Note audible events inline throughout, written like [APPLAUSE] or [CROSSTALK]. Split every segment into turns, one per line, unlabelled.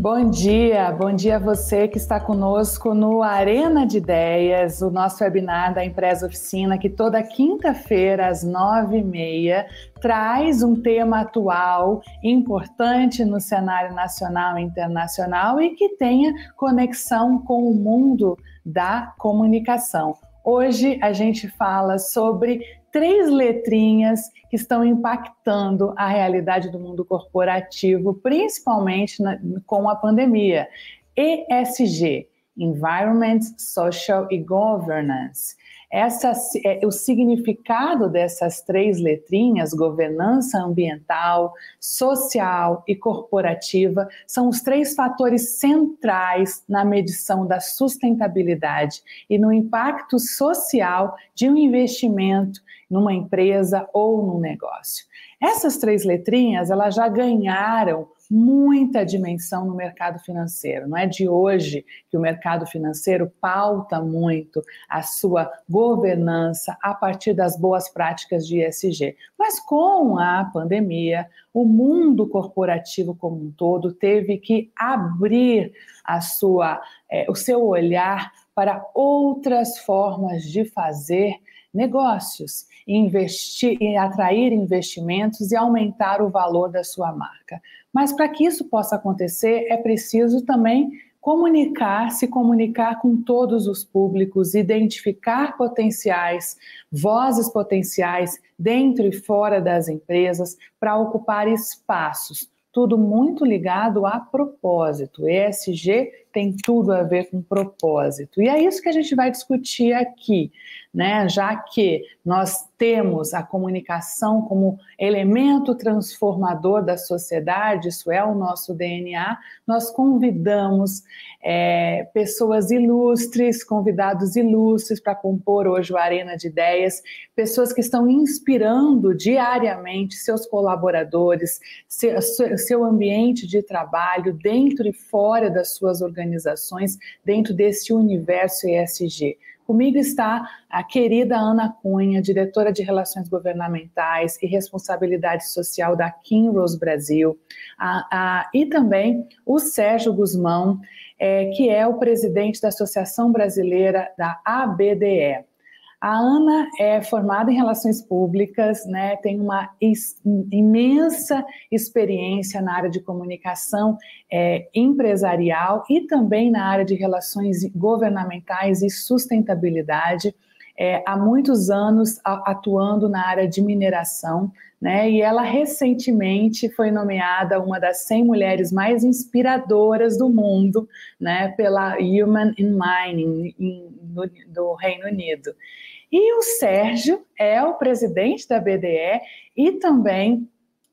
Bom dia, bom dia a você que está conosco no Arena de Ideias, o nosso webinar da Empresa Oficina, que toda quinta-feira, às nove e meia, traz um tema atual, importante no cenário nacional e internacional e que tenha conexão com o mundo da comunicação. Hoje a gente fala sobre três letrinhas que estão impactando a realidade do mundo corporativo, principalmente na, com a pandemia. ESG, Environment, Social e Governance. Essa, é, o significado dessas três letrinhas, governança ambiental, social e corporativa, são os três fatores centrais na medição da sustentabilidade e no impacto social de um investimento numa empresa ou num negócio. Essas três letrinhas, elas já ganharam muita dimensão no mercado financeiro. Não é de hoje que o mercado financeiro pauta muito a sua governança a partir das boas práticas de ESG. Mas com a pandemia, o mundo corporativo como um todo teve que abrir a sua, é, o seu olhar para outras formas de fazer negócios, investir, atrair investimentos e aumentar o valor da sua marca. Mas para que isso possa acontecer, é preciso também comunicar, se comunicar com todos os públicos, identificar potenciais, vozes potenciais dentro e fora das empresas para ocupar espaços. Tudo muito ligado a propósito. ESG tem tudo a ver com propósito. E é isso que a gente vai discutir aqui, né? Já que nós temos a comunicação como elemento transformador da sociedade, isso é o nosso DNA, nós convidamos é, pessoas ilustres, convidados ilustres para compor hoje o Arena de Ideias, pessoas que estão inspirando diariamente seus colaboradores, seu, seu ambiente de trabalho, dentro e fora das suas organizações, dentro desse universo ESG. Comigo está a querida Ana Cunha, diretora de Relações Governamentais e Responsabilidade Social da Kinrose Brasil, a, a, e também o Sérgio Guzmão, é, que é o presidente da Associação Brasileira da ABDE. A Ana é formada em relações públicas, né, tem uma imensa experiência na área de comunicação é, empresarial e também na área de relações governamentais e sustentabilidade. É, há muitos anos atuando na área de mineração, né? E ela recentemente foi nomeada uma das 100 mulheres mais inspiradoras do mundo, né? Pela Human in Mining in, no, do Reino Unido. E o Sérgio é o presidente da BDE e também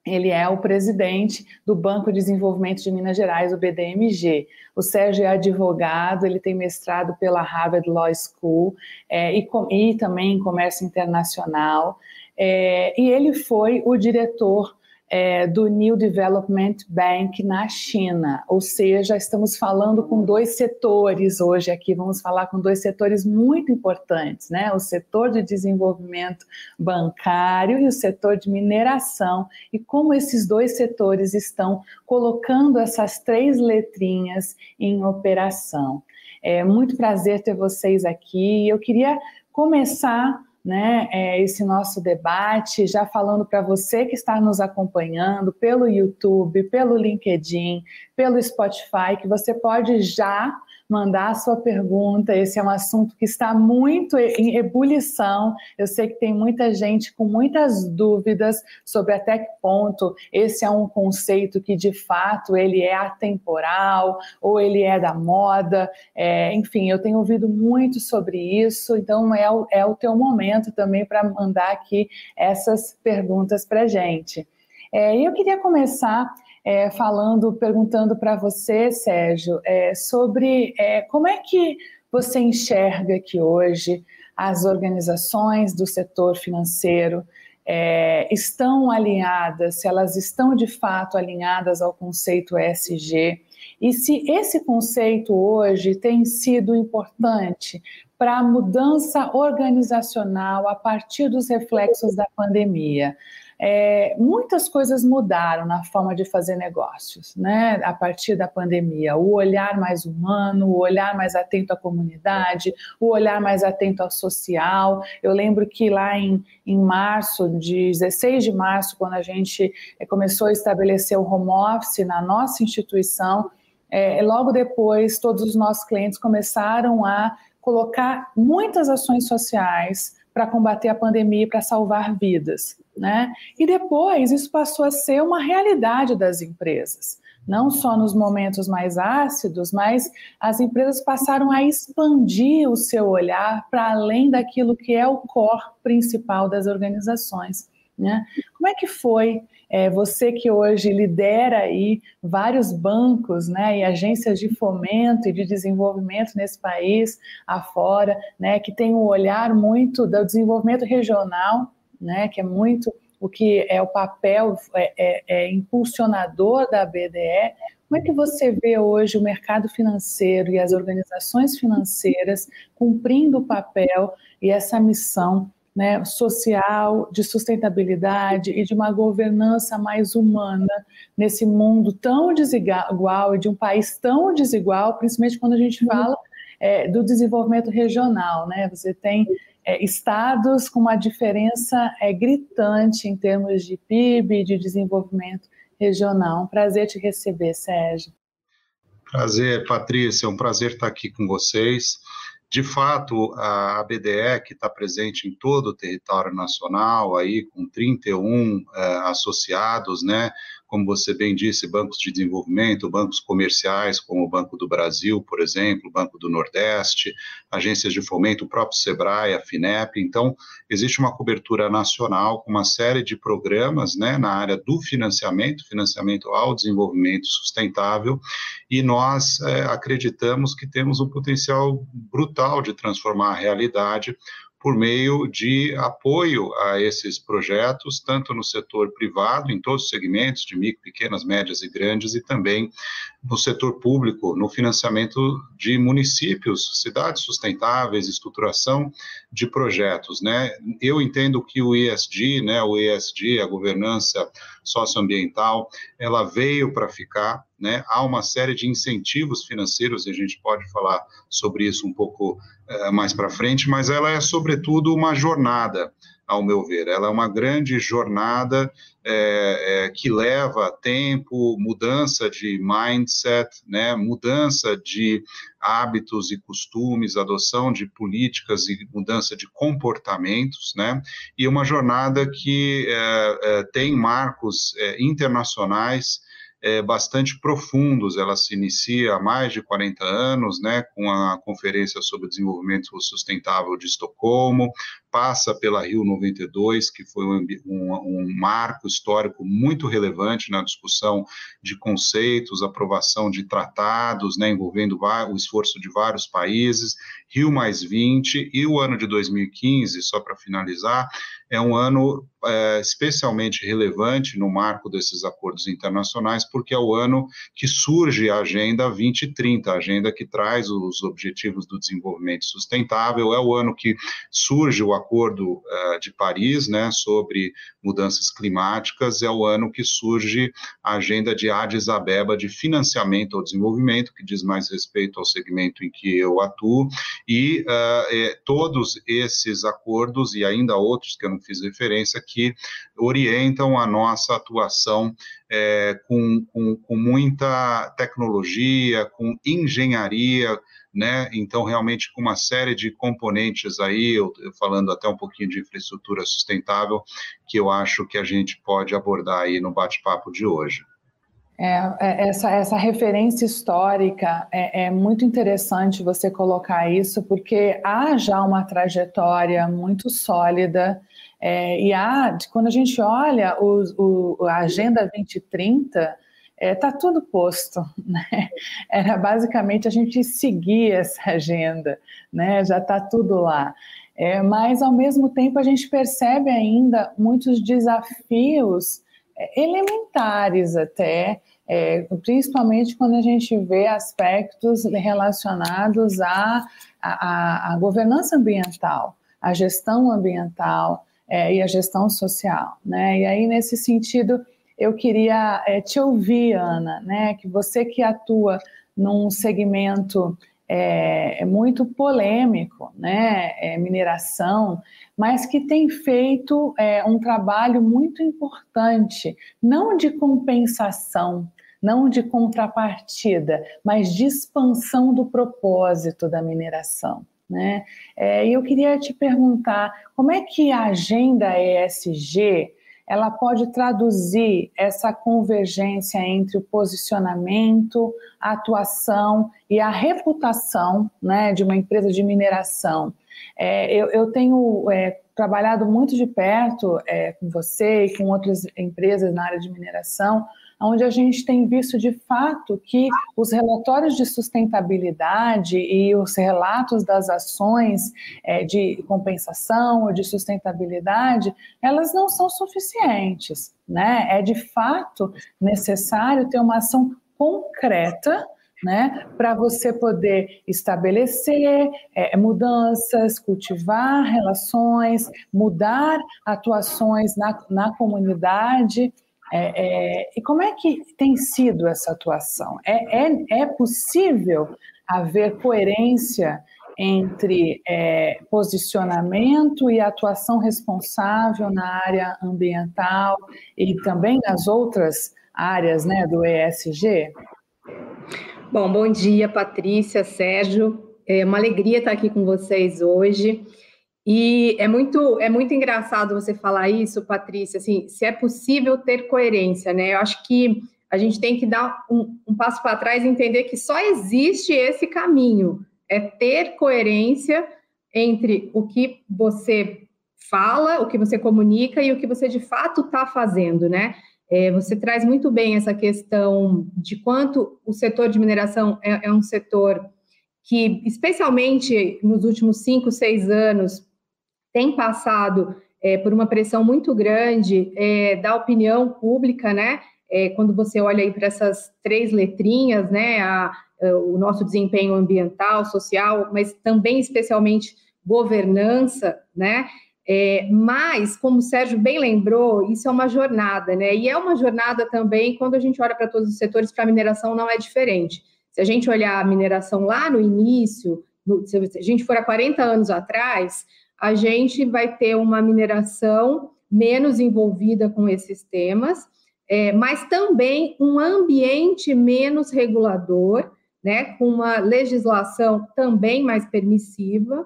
ele é o presidente do Banco de Desenvolvimento de Minas Gerais, o BDMG. O Sérgio é advogado, ele tem mestrado pela Harvard Law School é, e, e, também em comércio internacional. É, e ele foi o diretor é, do New Development Bank na China, ou seja, estamos falando com dois setores hoje aqui, vamos falar com dois setores muito importantes, né? O setor de desenvolvimento bancário e o setor de mineração, e como esses dois setores estão colocando essas três letrinhas em operação. É muito prazer ter vocês aqui. Eu queria começar né, é, esse nosso debate, já falando para você que está nos acompanhando pelo YouTube, pelo LinkedIn, pelo Spotify, que você pode já mandar a sua pergunta. Esse é um assunto que está muito em ebulição. Eu sei que tem muita gente com muitas dúvidas sobre até que ponto esse é um conceito que de fato ele é atemporal ou ele é da moda. É, enfim, eu tenho ouvido muito sobre isso. Então é o, é o teu momento também para mandar aqui essas perguntas para gente. É, eu queria começar é, falando, perguntando para você, Sérgio, é, sobre é, como é que você enxerga que hoje as organizações do setor financeiro é, estão alinhadas, se elas estão de fato alinhadas ao conceito ESG, e se esse conceito hoje tem sido importante para a mudança organizacional a partir dos reflexos da pandemia. É, muitas coisas mudaram na forma de fazer negócios, né? A partir da pandemia, o olhar mais humano, o olhar mais atento à comunidade, o olhar mais atento ao social. Eu lembro que lá em, em março, de 16 de março, quando a gente é, começou a estabelecer o home office na nossa instituição, é, logo depois todos os nossos clientes começaram a colocar muitas ações sociais para combater a pandemia e para salvar vidas. Né? E depois isso passou a ser uma realidade das empresas. Não só nos momentos mais ácidos, mas as empresas passaram a expandir o seu olhar para além daquilo que é o core principal das organizações. Né? Como é que foi é, você que hoje lidera aí vários bancos né, e agências de fomento e de desenvolvimento nesse país afora, né, que tem um olhar muito do desenvolvimento regional, né, que é muito o que é o papel é, é, é impulsionador da BDE. Como é que você vê hoje o mercado financeiro e as organizações financeiras cumprindo o papel e essa missão né, social, de sustentabilidade e de uma governança mais humana nesse mundo tão desigual e de um país tão desigual, principalmente quando a gente uhum. fala é, do desenvolvimento regional. Né? Você tem é, estados com uma diferença é, gritante em termos de PIB e de desenvolvimento regional. Um prazer te receber, Sérgio.
Prazer, Patrícia, é um prazer estar aqui com vocês. De fato, a BDE, que está presente em todo o território nacional, aí com 31 é, associados, né, como você bem disse, bancos de desenvolvimento, bancos comerciais, como o Banco do Brasil, por exemplo, o Banco do Nordeste, agências de fomento, o próprio SEBRAE, a FINEP. Então, existe uma cobertura nacional com uma série de programas né, na área do financiamento, financiamento ao desenvolvimento sustentável, e nós é, acreditamos que temos um potencial brutal de transformar a realidade por meio de apoio a esses projetos, tanto no setor privado, em todos os segmentos, de micro, pequenas, médias e grandes, e também no setor público, no financiamento de municípios, cidades sustentáveis, estruturação de projetos, né? Eu entendo que o ESG, né, o ESG, a governança socioambiental, ela veio para ficar, né? Há uma série de incentivos financeiros, e a gente pode falar sobre isso um pouco é, mais para frente, mas ela é sobretudo uma jornada ao meu ver. Ela é uma grande jornada é, é, que leva tempo, mudança de mindset, né, mudança de hábitos e costumes, adoção de políticas e mudança de comportamentos, né, e uma jornada que é, é tem marcos é, internacionais é, bastante profundos. Ela se inicia há mais de 40 anos, né, com a Conferência sobre Desenvolvimento Sustentável de Estocolmo, passa pela Rio 92, que foi um, um, um, marco histórico muito relevante na discussão de conceitos, aprovação de tratados, né, envolvendo o esforço de vários países, Rio mais 20 e o ano de 2015, só para finalizar, é um ano é, especialmente relevante no marco desses acordos internacionais, porque é o ano que surge a Agenda 2030, a agenda que traz os objetivos do desenvolvimento sustentável, é o ano que surge o Acordo uh, de Paris, né, sobre mudanças climáticas, é o ano que surge a agenda de Addis Abeba de financiamento ao desenvolvimento, que diz mais respeito ao segmento em que eu atuo, e uh, é, todos esses acordos, e ainda outros que eu não fiz referência, que orientam a nossa atuação é, com, com, com muita tecnologia, com engenharia, né? Então, realmente, com uma série de componentes aí, eu, eu, falando até um pouquinho de infraestrutura sustentável, que eu acho que a gente pode abordar aí no bate-papo de hoje.
É, é essa, essa referência histórica é, é, muito interessante você colocar isso, porque há já uma trajetória muito sólida, é, e há, quando a gente olha o, o, a Agenda 2030, está é, tá tudo posto, [LAUGHS] né? Era basicamente a gente seguir essa agenda, né? Já está tudo lá. É, mas ao mesmo tempo a gente percebe ainda muitos desafios é, elementares até, é, principalmente quando a gente vê aspectos relacionados à, à, à governança ambiental, à gestão ambiental, é, e a gestão social, né? E aí, nesse sentido, eu queria é, te ouvir, Ana, né? Que você que atua num segmento é, é muito polêmico, né? É, mineração, mas que tem feito é, um trabalho muito importante, não de compensação, não de contrapartida, mas de expansão do propósito da mineração. Né? É, e eu queria te perguntar como é que a agenda ESG ela pode traduzir essa convergência entre o posicionamento, a atuação e a reputação né, de uma empresa de mineração. É, eu, eu, tenho é, trabalhado muito de perto é, com você e com outras empresas na área de mineração onde a gente tem visto de fato que os relatórios de sustentabilidade e os relatos das ações é, de compensação ou de sustentabilidade, elas não são suficientes, né? É de fato necessário ter uma ação concreta né, para você poder estabelecer é, mudanças, cultivar relações, mudar atuações na, na comunidade é, é, e como é que tem sido essa atuação? É, é, é possível haver coerência entre é, posicionamento e atuação responsável na área ambiental e também nas outras áreas né, do ESG?
Bom, bom dia, Patrícia, Sérgio. É uma alegria estar aqui com vocês hoje. E é muito, é muito engraçado você falar isso, Patrícia, assim, se é possível ter coerência, né? Eu acho que a gente tem que dar um, um passo para trás e entender que só existe esse caminho, é ter coerência entre o que você fala, o que você comunica e o que você de fato está fazendo, né? É, você traz muito bem essa questão de quanto o setor de mineração é, é um setor que, especialmente nos últimos cinco, seis anos, tem passado é, por uma pressão muito grande é, da opinião pública, né? É, quando você olha aí para essas três letrinhas, né? A, a, o nosso desempenho ambiental, social, mas também especialmente governança, né? É, mas, como o Sérgio bem lembrou, isso é uma jornada, né? E é uma jornada também quando a gente olha para todos os setores, para a mineração não é diferente. Se a gente olhar a mineração lá no início, no, se a gente for há 40 anos atrás, a gente vai ter uma mineração menos envolvida com esses temas, é, mas também um ambiente menos regulador, né, com uma legislação também mais permissiva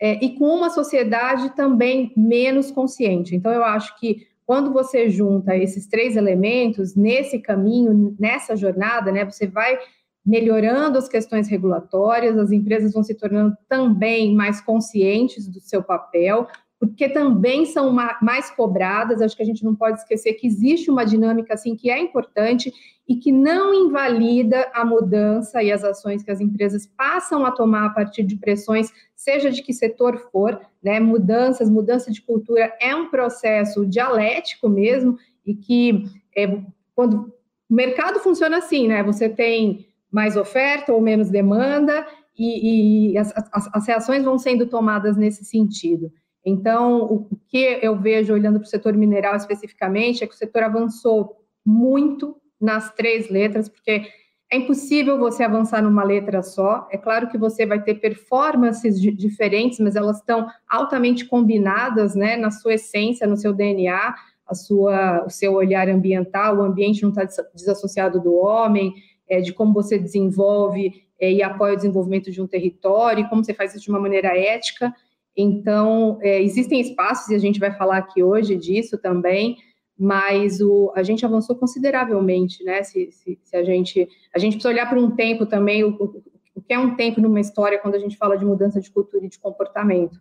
é, e com uma sociedade também menos consciente. Então, eu acho que quando você junta esses três elementos nesse caminho, nessa jornada, né, você vai melhorando as questões regulatórias, as empresas vão se tornando também mais conscientes do seu papel, porque também são mais cobradas. Acho que a gente não pode esquecer que existe uma dinâmica assim que é importante e que não invalida a mudança e as ações que as empresas passam a tomar a partir de pressões, seja de que setor for, né? Mudanças, mudança de cultura é um processo dialético mesmo e que é, quando o mercado funciona assim, né? Você tem mais oferta ou menos demanda, e, e as, as, as, reações vão sendo tomadas nesse sentido. Então, o que eu vejo olhando para o setor mineral especificamente é que o setor avançou muito nas três letras, porque é impossível você avançar numa letra só. É claro que você vai ter performances diferentes, mas elas estão altamente combinadas, né, na sua essência, no seu DNA, a sua, o seu olhar ambiental, o ambiente não está desassociado do homem, é, de como você desenvolve é, e apoia o desenvolvimento de um território, como você faz isso de uma maneira ética. Então, é, existem espaços, e a gente vai falar aqui hoje disso também, mas o, a gente avançou consideravelmente, né? Se, se, se a gente a gente precisa olhar para um tempo também, o, o, o que é um tempo numa história quando a gente fala de mudança de cultura e de comportamento.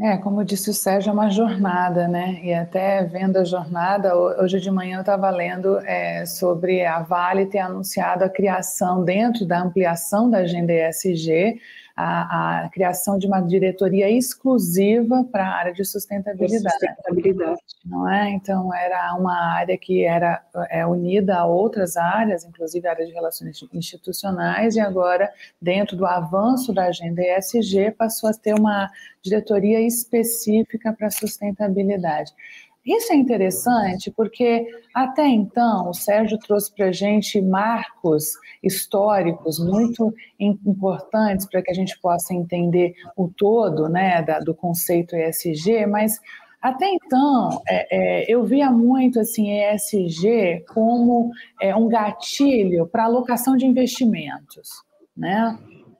É, como disse o Sérgio, é uma jornada, né? E até vendo a jornada, hoje de manhã eu estava lendo é, sobre a Vale ter anunciado a criação, dentro da ampliação da agenda ESG, a, a criação de uma diretoria exclusiva para a área de sustentabilidade. sustentabilidade. Não é? Então, era uma área que era é, unida a outras áreas, inclusive a área de relações institucionais, e agora, dentro do avanço da agenda ESG, passou a ter uma diretoria específica para sustentabilidade. Isso é interessante porque até então o Sérgio trouxe para a gente marcos históricos muito importantes para que a gente possa entender o todo né, da, do conceito ESG, mas até então, é, é, eu via muito assim ESG como é, um gatilho para alocação de investimentos, né?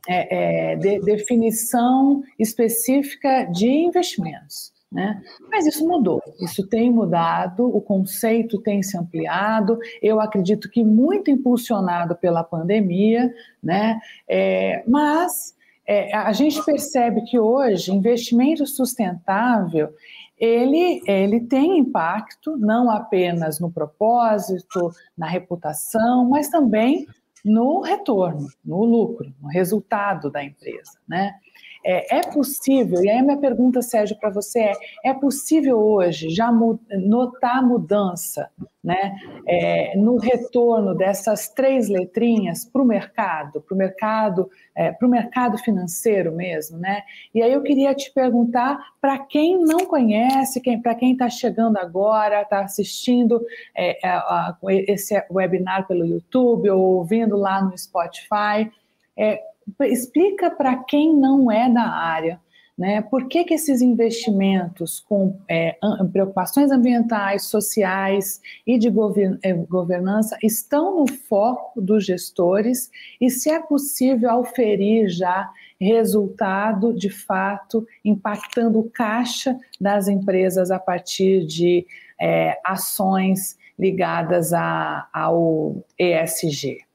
É, é, de, definição específica de investimentos. Né? Mas isso mudou, isso tem mudado, o conceito tem se ampliado, eu acredito que muito impulsionado pela pandemia, né? É, mas é, a gente percebe que hoje investimento sustentável ele, ele tem impacto não apenas no propósito, na reputação, mas também no retorno, no lucro, no resultado da empresa, né? É, é possível, e aí minha pergunta, Sérgio, para você é: é possível hoje já notar mudança né, é, no retorno dessas três letrinhas para o mercado, para o mercado, é, para o mercado financeiro mesmo, né? E aí eu queria te perguntar para quem não conhece, quem, para quem está chegando agora, está assistindo é, a, a, esse webinar pelo YouTube ou ouvindo lá no Spotify, é, explica para quem não é da área, né? Por que, que esses investimentos com é, preocupações ambientais, sociais e de é, governança estão no foco dos gestores e se é possível auferir já resultado de fato impactando o caixa das empresas a partir de é, ações ligadas a, ao ESG?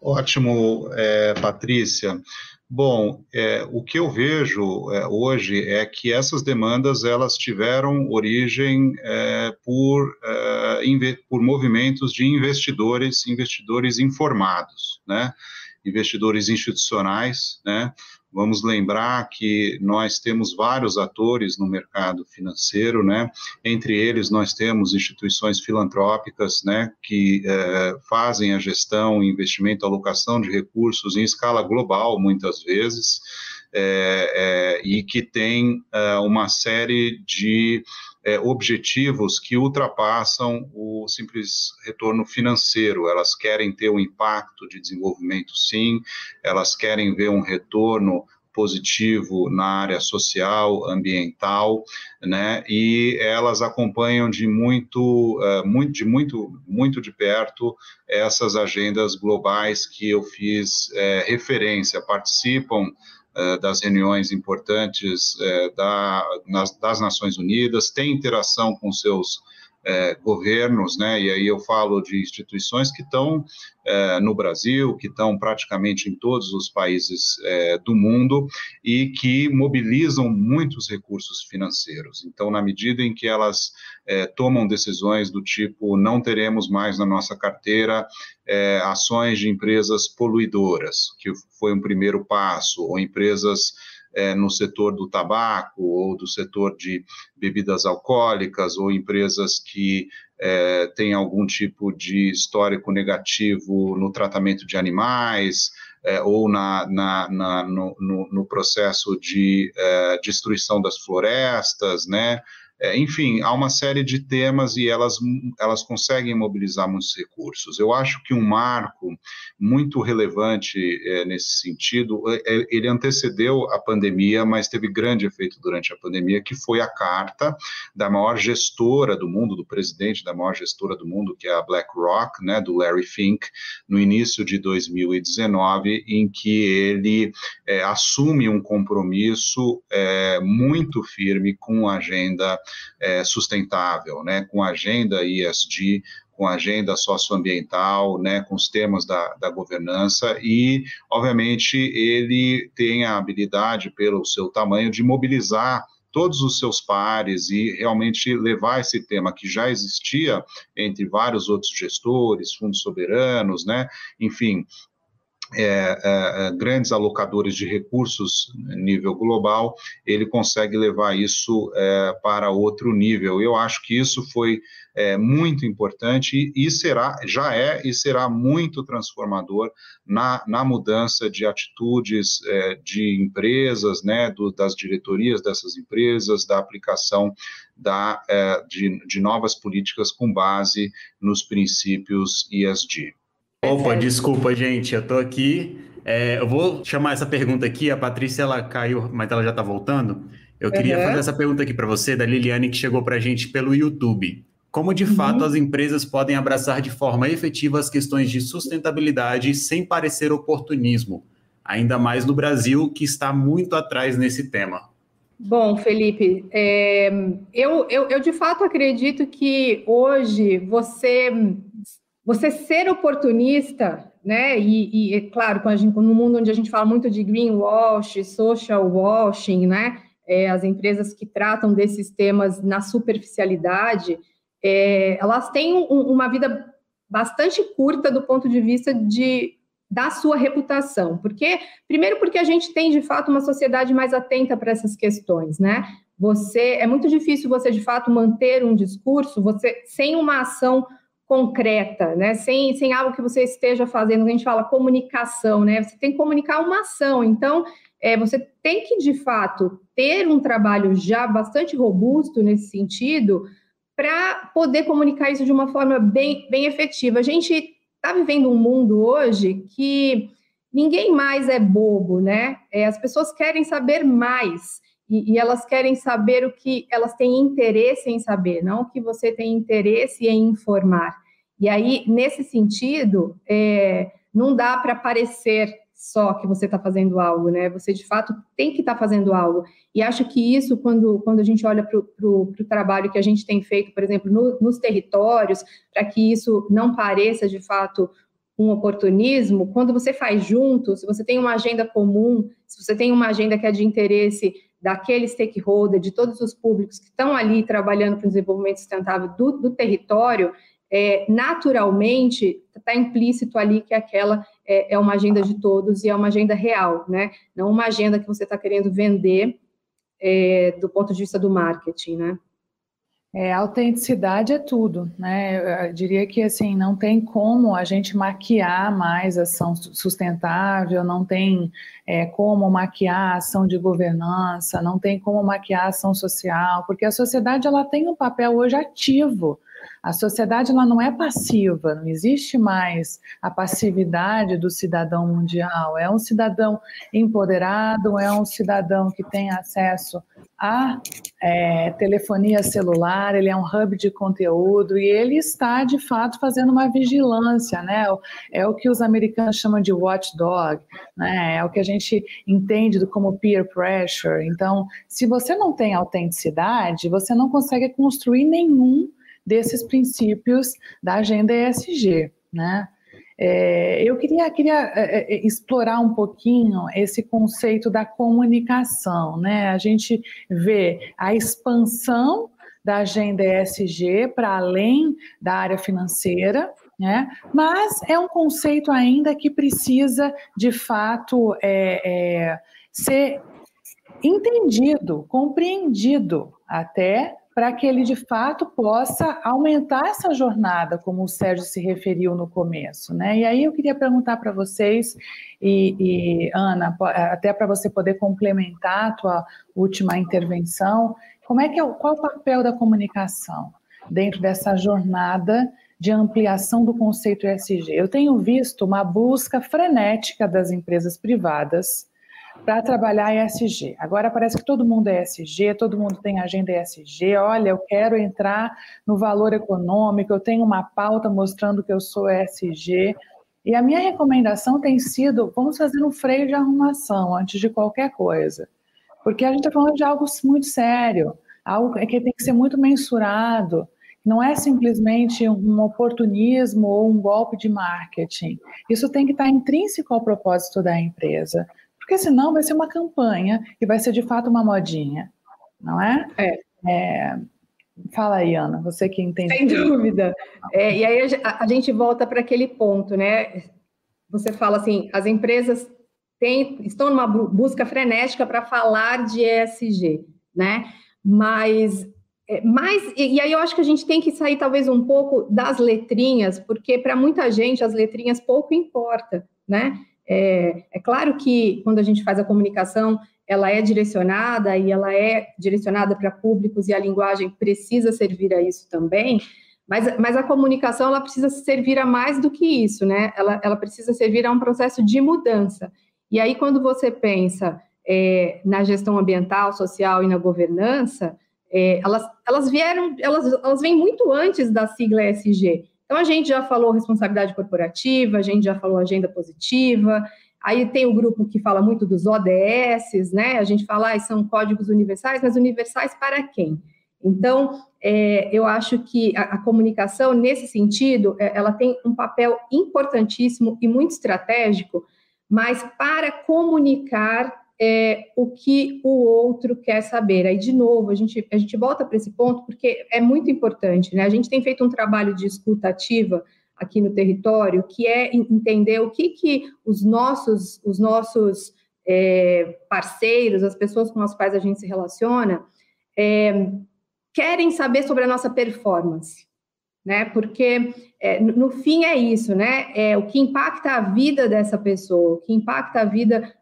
Ótimo, é, Patrícia. Bom, é, o que eu vejo é, hoje é que essas demandas elas tiveram origem é, por, é, por movimentos de investidores, investidores informados, né? investidores institucionais, né? Vamos lembrar que nós temos vários atores no mercado financeiro, né? Entre eles, nós temos instituições filantrópicas, né? Que é, fazem a gestão, investimento, alocação de recursos em escala global, muitas vezes, é, é, e que tem uma série de é, objetivos que ultrapassam o simples retorno financeiro. Elas querem ter um impacto de desenvolvimento, sim, elas querem ver um retorno positivo na área social, ambiental, né? E elas acompanham de muito, uh, muito, de muito, muito de perto essas agendas globais que eu fiz é, referência, participam das reuniões importantes eh, da, nas, das Nações Unidas, tem interação com seus é, governos, né, e aí eu falo de instituições que estão é, no Brasil, que estão praticamente em todos os países é, do mundo e que mobilizam muitos recursos financeiros. Então, na medida em que elas é, tomam decisões do tipo não teremos mais na nossa carteira é, ações de empresas poluidoras, que foi um primeiro passo, ou empresas é, no setor do tabaco ou do setor de bebidas alcoólicas ou empresas que é, têm algum tipo de histórico negativo no tratamento de animais é, ou na, na, na no, no, no, processo de é, destruição das florestas, né? É, enfim, há uma série de temas e elas, elas conseguem mobilizar muitos recursos. Eu acho que um marco muito relevante é, nesse sentido, é, é, ele antecedeu a pandemia, mas teve grande efeito durante a pandemia, que foi a carta da maior gestora do mundo, do presidente da maior gestora do mundo, que é a BlackRock, né, do Larry Fink, no início de 2019, em que ele é, assume um compromisso é, muito firme com a agenda é, sustentável, né, com agenda ESG, com agenda socioambiental, né, com os temas da, da governança e, obviamente, ele tem a habilidade, pelo seu tamanho, de mobilizar todos os seus pares e realmente levar esse tema que já existia entre vários outros gestores, fundos soberanos, né, enfim, é, é, é, grandes alocadores de recursos nível global, ele consegue levar isso é, para outro nível. Eu acho que isso foi é, muito importante e, será, já é e será muito transformador na, na mudança de atitudes é, de empresas, né, do, das diretorias dessas empresas, da aplicação da, de, de novas políticas com base nos princípios ESG.
Opa, desculpa, gente, eu tô aqui. É, eu vou chamar essa pergunta aqui. A Patrícia ela caiu, mas ela já está voltando. Eu queria uhum. fazer essa pergunta aqui para você, da Liliane, que chegou para a gente pelo YouTube. Como de uhum. fato as empresas podem abraçar de forma efetiva as questões de sustentabilidade sem parecer oportunismo, ainda mais no Brasil, que está muito atrás nesse tema?
Bom, Felipe, é, eu, eu, eu de fato acredito que hoje você você ser oportunista, né? E, e é claro, gente, no mundo onde a gente fala muito de greenwash, social washing, né? É, as empresas que tratam desses temas na superficialidade, é, elas têm um, uma vida bastante curta do ponto de vista de da sua reputação. Porque primeiro porque a gente tem de fato uma sociedade mais atenta para essas questões, né? Você é muito difícil você de fato manter um discurso você sem uma ação concreta, né? Sem, sem algo que você esteja fazendo, a gente fala comunicação, né? Você tem que comunicar uma ação. Então, é, você tem que, de fato, ter um trabalho já bastante robusto nesse sentido para poder comunicar isso de uma forma bem, bem efetiva. A gente está vivendo um mundo hoje que ninguém mais é bobo, né? É, as pessoas querem saber mais e, e, elas querem saber o que elas têm interesse em saber, não o que você tem interesse em informar. E aí, nesse sentido, é, não dá para parecer só que você está fazendo algo, né? Você de fato tem que estar tá fazendo algo. E acho que isso, quando, quando a gente olha para o trabalho que a gente tem feito, por exemplo, no, nos territórios, para que isso não pareça de fato um oportunismo, quando você faz junto, se você tem uma agenda comum, se você tem uma agenda que é de interesse daquele stakeholder, de todos os públicos que estão ali trabalhando para o desenvolvimento sustentável do, do território, é, naturalmente está implícito ali que aquela é, é, uma agenda de todos e é uma agenda real, né? Não uma agenda que você está querendo vender é, do ponto de vista do marketing, né?
É, autenticidade é tudo, né? Eu diria que assim não tem como a gente maquiar mais ação sustentável, não tem é, como maquiar ação de governança, não tem como maquiar ação social, porque a sociedade ela tem um papel hoje ativo a sociedade ela não é passiva, não existe mais a passividade do cidadão mundial. É um cidadão empoderado, é um cidadão que tem acesso à é, telefonia celular, ele é um hub de conteúdo e ele está de fato fazendo uma vigilância, né? É o que os americanos chamam de watchdog, né? É o que a gente entende como peer pressure. Então, se você não tem autenticidade, você não consegue construir nenhum desses princípios da agenda ESG, né? É, eu queria, queria é, é, explorar um pouquinho esse conceito da comunicação, né? A gente vê a expansão da agenda ESG para além da área financeira, né? Mas é um conceito ainda que precisa, de fato, é, é, ser entendido, compreendido até para que ele de fato possa aumentar essa jornada, como o Sérgio se referiu no começo, né? E aí eu queria perguntar para vocês e, e, Ana, até para você poder complementar a tua última intervenção, como é que é, qual é o papel da comunicação dentro dessa jornada de ampliação do conceito ESG? Eu tenho visto uma busca frenética das empresas privadas para trabalhar ESG. Agora parece que todo mundo é ESG, todo mundo tem agenda ESG. Olha, eu quero entrar no valor econômico, eu tenho uma pauta mostrando que eu sou ESG. E a minha recomendação tem sido: vamos fazer um freio de arrumação antes de qualquer coisa. Porque a gente está falando de algo muito sério, algo que tem que ser muito mensurado. Não é simplesmente um oportunismo ou um golpe de marketing. Isso tem que estar intrínseco ao propósito da empresa. Porque senão vai ser uma campanha e vai ser de fato uma modinha, não é?
É.
é fala aí, Ana, você que entende.
Sem dúvida. É, e aí a, a gente volta para aquele ponto, né? você fala assim, as empresas têm, estão numa busca frenética para falar de ESG, né? Mas, é, mas e, e aí eu acho que a gente tem que sair talvez um pouco das letrinhas, porque para muita gente as letrinhas pouco importa, né? É, é claro que quando a gente faz a comunicação, ela é direcionada e ela é direcionada para públicos e a linguagem precisa servir a isso também, mas, mas a comunicação ela precisa servir a mais do que isso, né? Ela, ela precisa servir a um processo de mudança. E aí, quando você pensa é, na gestão ambiental, social e na governança, é, elas, elas vieram, elas, elas vêm muito antes da sigla ESG. Então, a gente já falou responsabilidade corporativa, a gente já falou agenda positiva, aí tem o grupo que fala muito dos ODS, né? A gente fala, ah, são códigos universais, mas universais para quem? Então, é, eu acho que a, a, comunicação, nesse sentido, é, ela tem um papel importantíssimo e muito estratégico, mas para comunicar é, o que o outro quer saber. Aí, de novo, a gente, a gente volta para esse ponto porque é muito importante, né? A gente tem feito um trabalho de escuta ativa aqui no território, que é entender o que, que os nossos, os nossos é, parceiros, as pessoas com as quais a gente se relaciona, é, querem saber sobre a nossa performance, né? Porque é, no fim é isso, né? É o que impacta a vida dessa pessoa, o que impacta a vida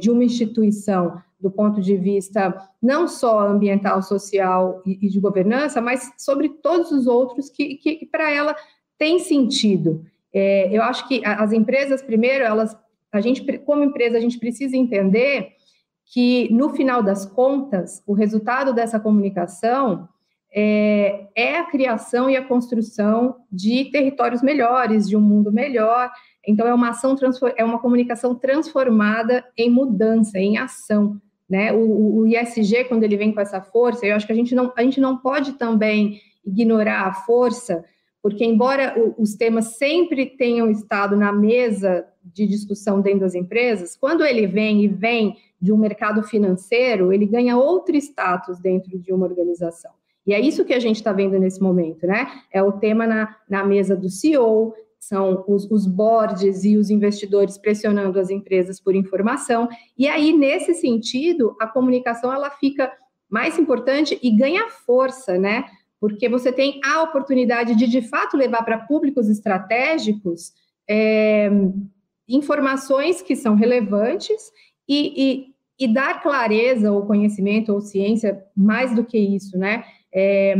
de uma instituição do ponto de vista não só ambiental, social e, e de governança, mas sobre todos os outros que, que, que para ela tem sentido. É, eu acho que as empresas, primeiro, elas, a gente, como empresa, a gente precisa entender que, no final das contas, o resultado dessa comunicação é, é, a criação e a construção de territórios melhores, de um mundo melhor. Então, é uma ação, é uma comunicação transformada em mudança, em ação. Né? O, o, ISG, quando ele vem com essa força, eu acho que a gente não, a gente não pode também ignorar a força, porque, embora os temas sempre tenham estado na mesa de discussão dentro das empresas, quando ele vem e vem de um mercado financeiro, ele ganha outro status dentro de uma organização. E é isso que a gente está vendo nesse momento, né? É o tema na, na mesa do CEO, são os, os boards e os investidores pressionando as empresas por informação. E aí, nesse sentido, a comunicação ela fica mais importante e ganha força, né? Porque você tem a oportunidade de, de fato, levar para públicos estratégicos é, informações que são relevantes e, e, e dar clareza ou conhecimento ou ciência, mais do que isso, né? É,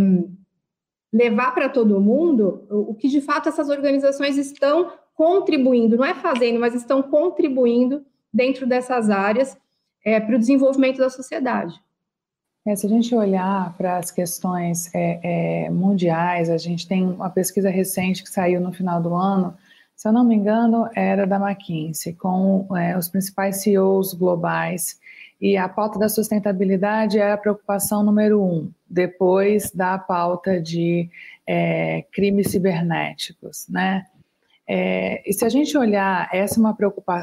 levar para todo mundo o, que de fato essas organizações estão contribuindo, não é fazendo, mas estão contribuindo dentro dessas áreas é, para o desenvolvimento da sociedade.
É, se a gente olhar para as questões é, é, mundiais, a gente tem uma pesquisa recente que saiu no final do ano se eu não me engano, era da McKinsey, com é, os principais CEOs globais. E a pauta da sustentabilidade é a preocupação número um, depois da pauta de é, crimes cibernéticos, né? É, e se a gente olhar, essa é, uma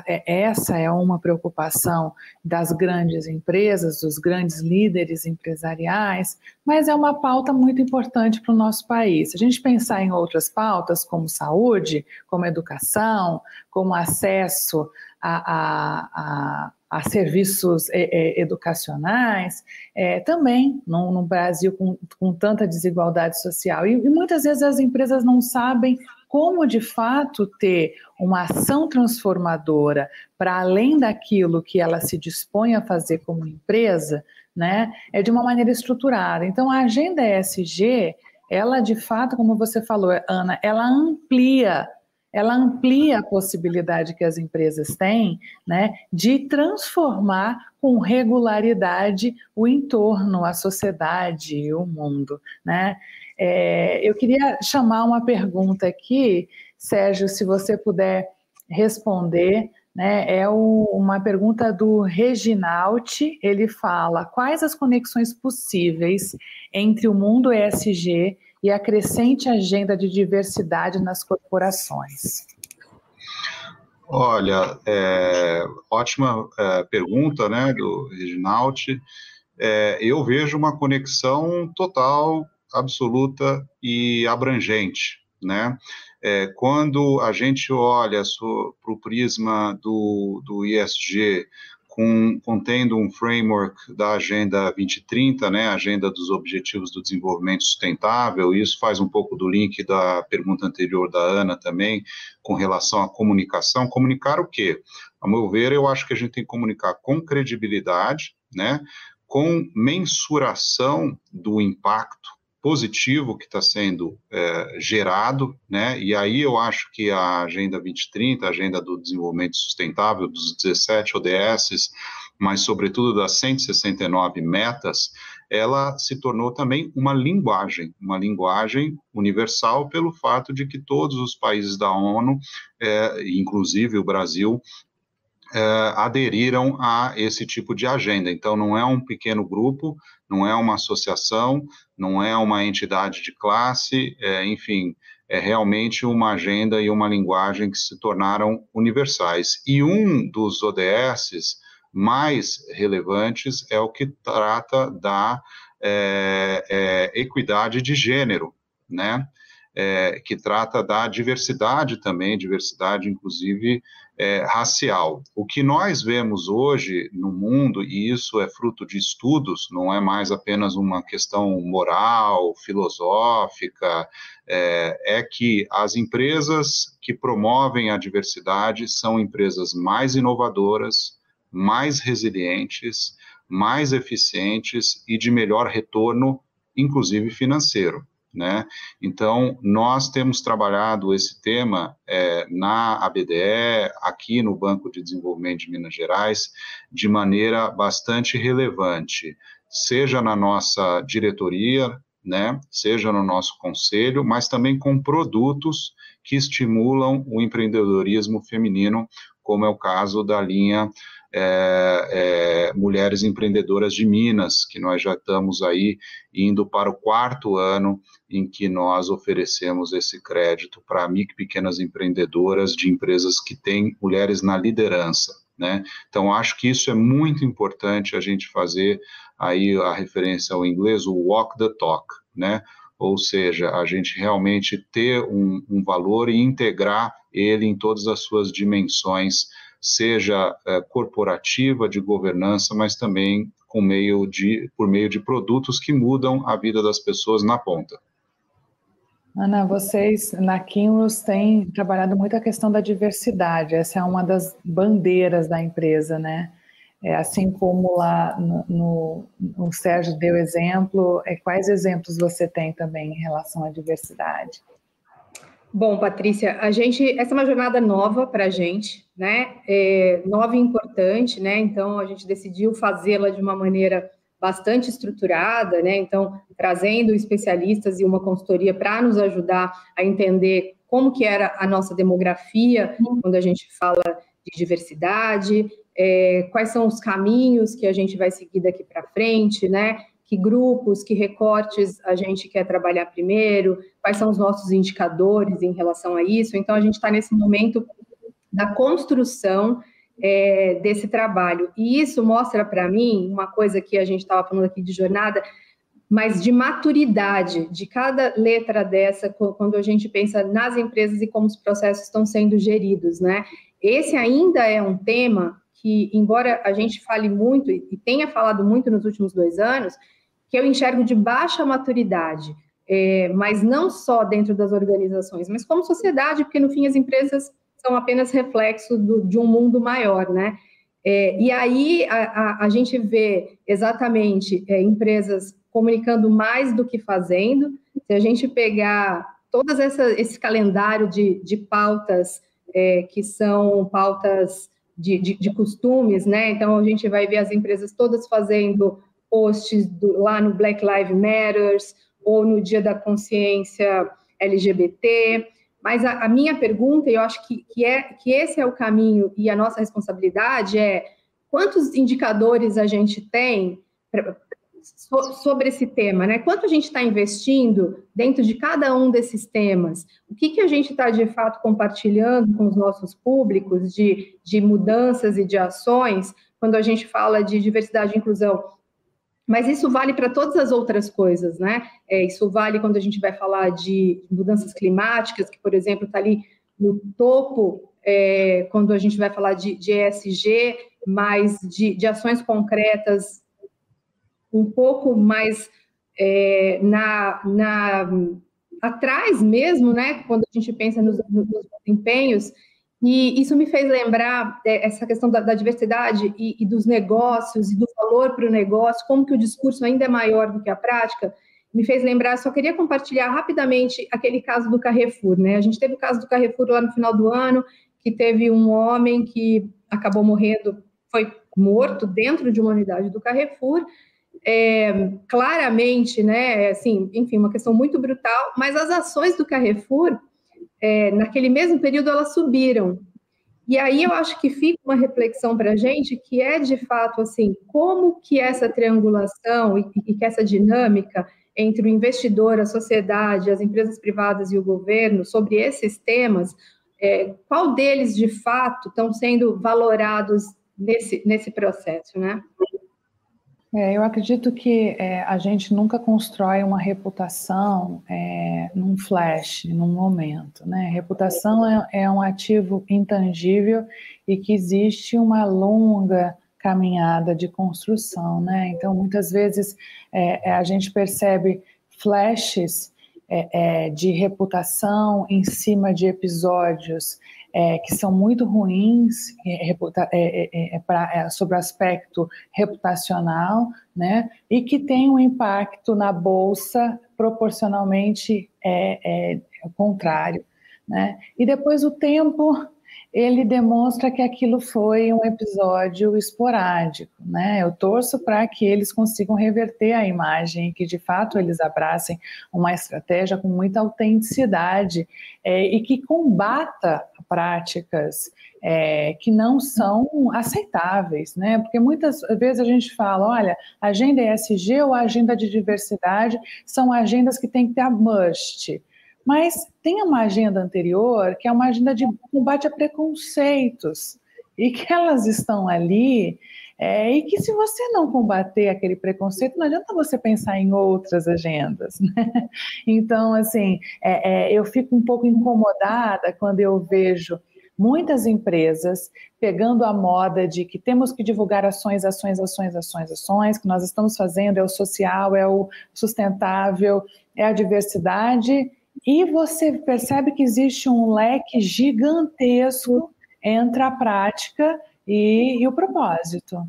é, essa é uma preocupação das grandes empresas, dos grandes líderes empresariais, mas é uma pauta muito importante para o nosso país. Se a gente pensar em outras pautas, como saúde, como educação, como acesso a, a a serviços é, é, educacionais, é, também no, no Brasil com, com, tanta desigualdade social. E, e, muitas vezes as empresas não sabem como de fato ter uma ação transformadora para além daquilo que ela se dispõe a fazer como empresa, né, é de uma maneira estruturada. Então, a agenda ESG, ela de fato, como você falou, Ana, ela amplia ela amplia a possibilidade que as empresas têm né, de transformar com regularidade o entorno, a sociedade, o mundo. Né? É, eu queria chamar uma pergunta aqui, Sérgio, se você puder responder. Né, é o, uma pergunta do Reginaldi. Ele fala: quais as conexões possíveis entre o mundo ESG e a crescente agenda de diversidade nas corporações?
Olha, é, ótima é, pergunta, né, do Reginaldi. É, eu vejo uma conexão total absoluta e abrangente. né? É, quando a gente olha para o prisma do, do ISG, com, contendo um framework da Agenda 2030, né, Agenda dos Objetivos do Desenvolvimento Sustentável, isso faz um pouco do link da pergunta anterior da Ana também, com relação à comunicação. Comunicar o quê? A meu ver, eu acho que a gente tem que comunicar com credibilidade, né, com mensuração do impacto positivo que está sendo é, gerado, né? E aí eu acho que a Agenda 2030, a Agenda do Desenvolvimento Sustentável, dos 17 ODS, mas sobretudo das 169 metas, ela se tornou também uma linguagem, uma linguagem universal pelo fato de que todos os países da ONU, é, inclusive o Brasil, é, aderiram a esse tipo de agenda. Então, não é um pequeno grupo, não é uma associação, não é uma entidade de classe, é, enfim, é realmente uma agenda e uma linguagem que se tornaram universais. E um dos ODS mais relevantes é o que trata da é, é, equidade de gênero, né? É, que trata da diversidade também, diversidade inclusive é, racial. O que nós vemos hoje no mundo, e isso é fruto de estudos, não é mais apenas uma questão moral, filosófica, é, é que as empresas que promovem a diversidade são empresas mais inovadoras, mais resilientes, mais eficientes e de melhor retorno, inclusive financeiro. Né? Então, nós temos trabalhado esse tema é, na ABDE, aqui no Banco de Desenvolvimento de Minas Gerais, de maneira bastante relevante, seja na nossa diretoria, né, seja no nosso conselho, mas também com produtos que estimulam o empreendedorismo feminino, como é o caso da linha é, é, Mulheres Empreendedoras de Minas, que nós já estamos aí indo para o quarto ano em que nós oferecemos esse crédito para micro pequenas empreendedoras de empresas que têm mulheres na liderança. Né? Então, acho que isso é muito importante a gente fazer aí a referência ao inglês, o walk the talk, né? Ou seja, a gente realmente ter um, um valor e integrar ele em todas as suas dimensões seja é, corporativa, de governança, mas também com meio de, por meio de produtos que mudam a vida das pessoas na ponta.
Ana, vocês na Kinlos têm trabalhado muito a questão da diversidade, essa é uma das bandeiras da empresa, né? É, assim como lá no, no, o Sérgio deu exemplo, é, quais exemplos você tem também em relação à diversidade?
Bom, Patrícia, a gente essa é uma jornada nova para a gente, né? É, nova e importante, né? Então a gente decidiu fazê-la de uma maneira bastante estruturada, né? Então trazendo especialistas e uma consultoria para nos ajudar a entender como que era a nossa demografia quando a gente fala de diversidade, é, quais são os caminhos que a gente vai seguir daqui para frente, né? Que grupos, que recortes a gente quer trabalhar primeiro, quais são os nossos indicadores em relação a isso. Então, a gente está nesse momento da construção é, desse trabalho. E isso mostra para mim uma coisa que a gente estava falando aqui de jornada, mas de maturidade de cada letra dessa, quando a gente pensa nas empresas e como os processos estão sendo geridos, né? Esse ainda é um tema que, embora a gente fale muito e tenha falado muito nos últimos dois anos, que eu enxergo de baixa maturidade, é, mas não só dentro das organizações, mas como sociedade, porque no fim as empresas são apenas reflexo do, de um mundo maior, né? É, e aí a, a, a, gente vê exatamente é, empresas comunicando mais do que fazendo. Se a gente pegar essa, esse calendário de, de pautas é, que são pautas de, de, de, costumes, né? Então a gente vai ver as empresas todas fazendo posts do, lá no Black Lives Matters ou no Dia da Consciência LGBT. Mas a, a minha pergunta, e eu acho que, que, é, que esse é o caminho e a nossa responsabilidade é quantos indicadores a gente tem pra, so, sobre esse tema, né? Quanto a gente está investindo dentro de cada um desses temas? O que, que a gente está, de fato, compartilhando com os nossos públicos de, de mudanças e de ações quando a gente fala de diversidade e inclusão Mas isso vale para todas as outras coisas, né? É, isso vale quando a gente vai falar de mudanças climáticas, que, por exemplo, está ali no topo, é, quando a gente vai falar de, de ESG, mas de, de ações concretas um pouco mais é, na, na, atrás mesmo, né? Quando a gente pensa nos, nos desempenhos, e isso me fez lembrar é, essa questão da, da diversidade e, e, dos negócios e do valor para o negócio, como que o discurso ainda é maior do que a prática, me fez lembrar, só queria compartilhar rapidamente aquele caso do Carrefour, né? A gente teve o caso do Carrefour lá no final do ano, que teve um homem que acabou morrendo, foi morto dentro de uma unidade do Carrefour, é, claramente, né, assim, enfim, uma questão muito brutal, mas as ações do Carrefour é, naquele mesmo período elas subiram. E aí eu acho que fica uma reflexão para a gente que é de fato assim, como que essa triangulação e, e que essa dinâmica entre o investidor, a sociedade, as empresas privadas e o governo sobre esses temas, é, qual deles de fato estão sendo valorados nesse, nesse processo, né?
É, eu acredito que é, a gente nunca constrói uma reputação é, num flash, num momento. Né? Reputação é, é, um ativo intangível e que existe uma longa caminhada de construção. Né? Então, muitas vezes é, é, a gente percebe flashes de reputação em cima de episódios é, que são muito ruins é, é, é pra, é, sobre o aspecto reputacional, né, e que tem um impacto na bolsa proporcionalmente contrário, né, e depois o tempo ele demonstra que aquilo foi um episódio esporádico, né? Eu torço para que eles consigam reverter a imagem, que de fato eles abracem uma estratégia com muita autenticidade é, e que combata práticas é, que não são aceitáveis, né? Porque muitas vezes a gente fala, olha, agenda ESG ou agenda de diversidade são agendas que têm que ter a must. Mas tem uma agenda anterior, que é uma agenda de combate a preconceitos, e que [LAUGHS] elas estão ali, é, e que se você não combater aquele preconceito, não adianta você pensar em outras agendas. [LAUGHS] Né? Então, assim, é, é, eu fico um pouco incomodada quando eu vejo muitas empresas pegando a moda de que temos que divulgar ações, ações, ações, ações, ações, que nós estamos fazendo é o social, é o sustentável, é a diversidade, e você percebe que existe um leque gigantesco entre a prática e, e o propósito.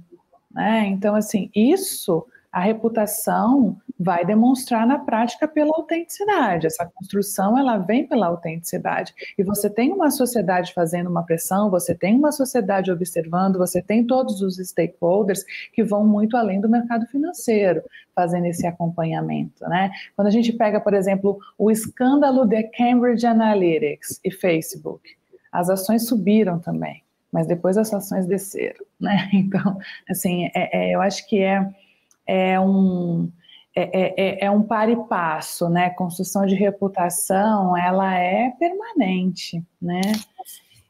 Né? Então, assim, isso, a reputação vai demonstrar na prática pela autenticidade. Essa construção, ela vem pela autenticidade. E você tem uma sociedade fazendo uma pressão, você tem uma sociedade observando, você tem todos os stakeholders que vão muito além do mercado financeiro fazendo esse acompanhamento, né? Quando a gente pega, por exemplo, o escândalo de Cambridge Analytics e Facebook, as ações subiram também, mas depois as ações desceram, né? [LAUGHS] Então, assim, é, é, eu acho que é, é um é, é, é, é, um par e passo, né? Construção de reputação, ela é permanente, né?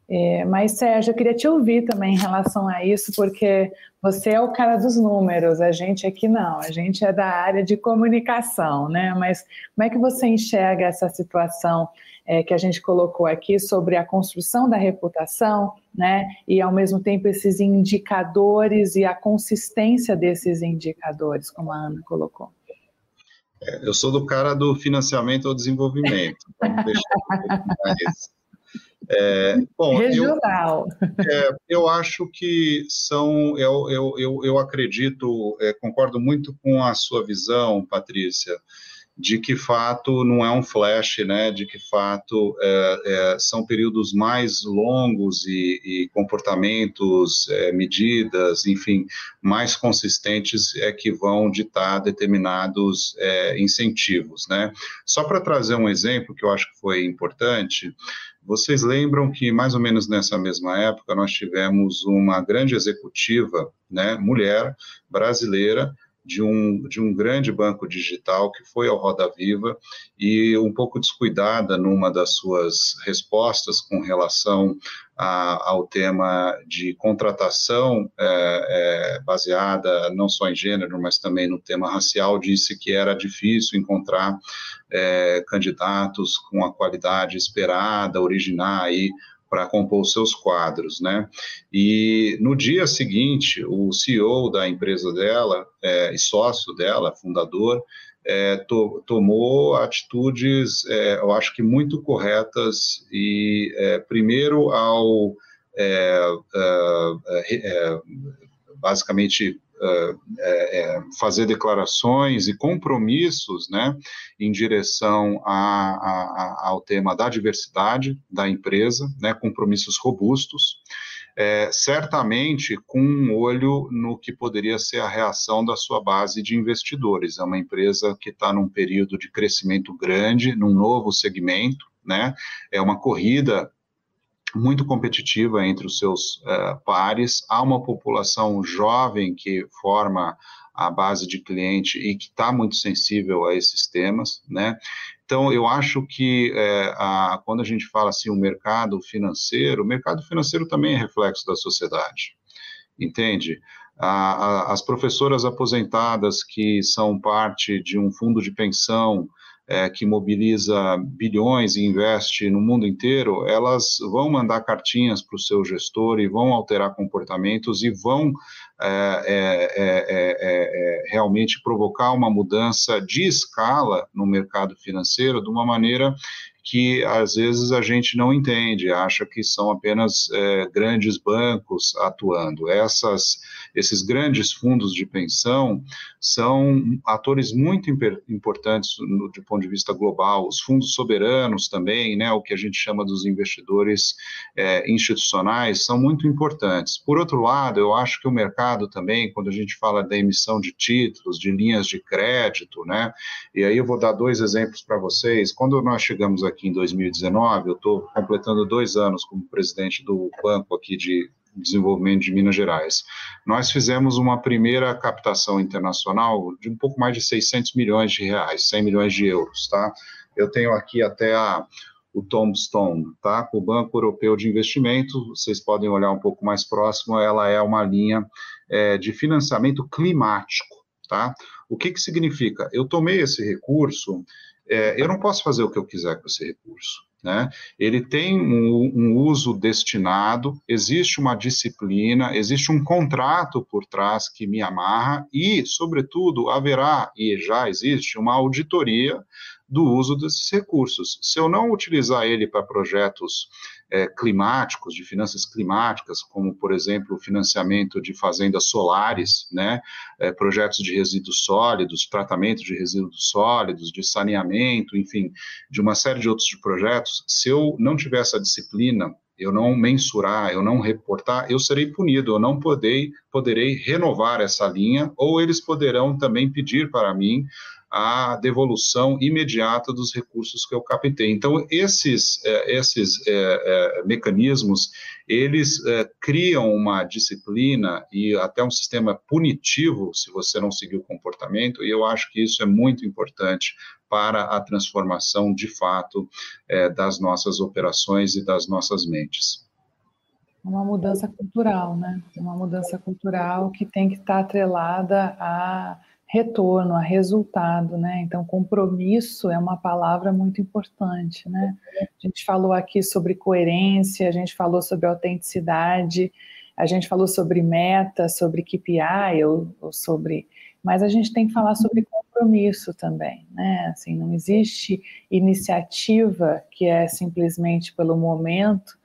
É, mas, Sérgio, eu queria te ouvir também em relação a isso, porque você é o cara dos números, a gente aqui não, a gente é da área de comunicação, né? Mas como é que você enxerga essa situação é, que a gente colocou aqui sobre a construção da reputação, né? E ao mesmo tempo esses indicadores e a consistência desses indicadores, como a Ana colocou?
Eu sou do cara do financiamento ao desenvolvimento. [LAUGHS] Vamos deixar
é, bom, Regional.
Eu, é, eu, acho que são, eu, eu, eu, eu acredito, é, concordo muito com a sua visão, Patrícia, de que fato não é um flash, né? De que fato é, é, são períodos mais longos e, e comportamentos, é, medidas, enfim, mais consistentes é que vão ditar determinados é, incentivos, né? Só para trazer um exemplo que eu acho que foi importante. Vocês lembram que mais ou menos nessa mesma época nós tivemos uma grande executiva, né, mulher brasileira, de um, de um grande banco digital que foi ao Roda Viva e um pouco descuidada numa das suas respostas com relação a, ao tema de contratação é, é, baseada não só em gênero, mas também no tema racial, disse que era difícil encontrar é, candidatos com a qualidade esperada, originar aí para compor os seus quadros, né? E no dia seguinte, o CEO da empresa dela é, e sócio dela, fundador, é, to, tomou atitudes, é, eu acho que muito corretas e é, primeiro ao é, é, basicamente fazer declarações e compromissos né, em direção a, a, ao tema da diversidade da empresa, né, compromissos robustos, é, certamente com um olho no que poderia ser a reação da sua base de investidores. É uma empresa que está num período de crescimento grande, num novo segmento, né? É uma corrida muito competitiva entre os seus uh, pares. Há uma população jovem que forma a base de cliente e que está muito sensível a esses temas, né? Então, eu acho que é, a, quando a gente fala assim, o mercado financeiro, o mercado financeiro também é reflexo da sociedade, entende? A, a, as professoras aposentadas que são parte de um fundo de pensão é, que mobiliza bilhões e investe no mundo inteiro, elas vão mandar cartinhas para o seu gestor e vão alterar comportamentos e vão é é, é, é, é, realmente provocar uma mudança de escala no mercado financeiro de uma maneira que às vezes a gente não entende, acha que são apenas grandes bancos atuando. Essas, esses grandes fundos de pensão são atores muito importantes no, do ponto de vista global. Os fundos soberanos também, né, o que a gente chama dos investidores é, institucionais, são muito importantes. Por outro lado, eu acho que o mercado também, quando a gente fala da emissão de títulos, de linhas de crédito, né, e aí eu vou dar dois exemplos para vocês. Quando nós chegamos aqui em 2019, eu estou completando dois anos como presidente do banco aqui de desenvolvimento de Minas Gerais. Nós fizemos uma primeira captação internacional de um pouco mais de 600 milhões de reais, 100 milhões de euros, tá? Eu tenho aqui até a, o Tombstone, tá? O Banco Europeu de Investimento, vocês podem olhar um pouco mais próximo, ela é uma linha é, de financiamento climático, tá? O que que significa? Eu tomei esse recurso é, eu não posso fazer o que eu quiser com esse recurso. Né? Ele tem um, um, uso destinado, existe uma disciplina, existe um contrato por trás que me amarra e, sobretudo, haverá e já existe uma auditoria do uso desses recursos. Se eu não utilizar ele para projetos é, climáticos, de finanças climáticas, como, por exemplo, o financiamento de fazendas solares, né, é, projetos de resíduos sólidos, tratamento de resíduos sólidos, de saneamento, enfim, de uma série de outros projetos, se eu não tiver essa disciplina eu não mensurar, eu não reportar, eu serei punido, eu não poderei, poderei renovar essa linha, ou eles poderão também pedir para mim a devolução imediata dos recursos que eu captei. Então, esses, é, esses é, é, mecanismos, eles é, criam uma disciplina e até um sistema punitivo se você não seguir o comportamento, e eu acho que isso é muito importante para a transformação, de fato, é, das nossas operações e das nossas mentes.
Uma mudança cultural, né? Uma mudança cultural que tem que estar atrelada a retorno, a resultado, né? Então, compromisso é uma palavra muito importante, né? A gente falou aqui sobre coerência, a gente falou sobre autenticidade, a gente falou sobre meta, sobre KPI ou, ou sobre, mas a gente tem que falar sobre compromisso também, né? Assim, não existe iniciativa que é simplesmente pelo momento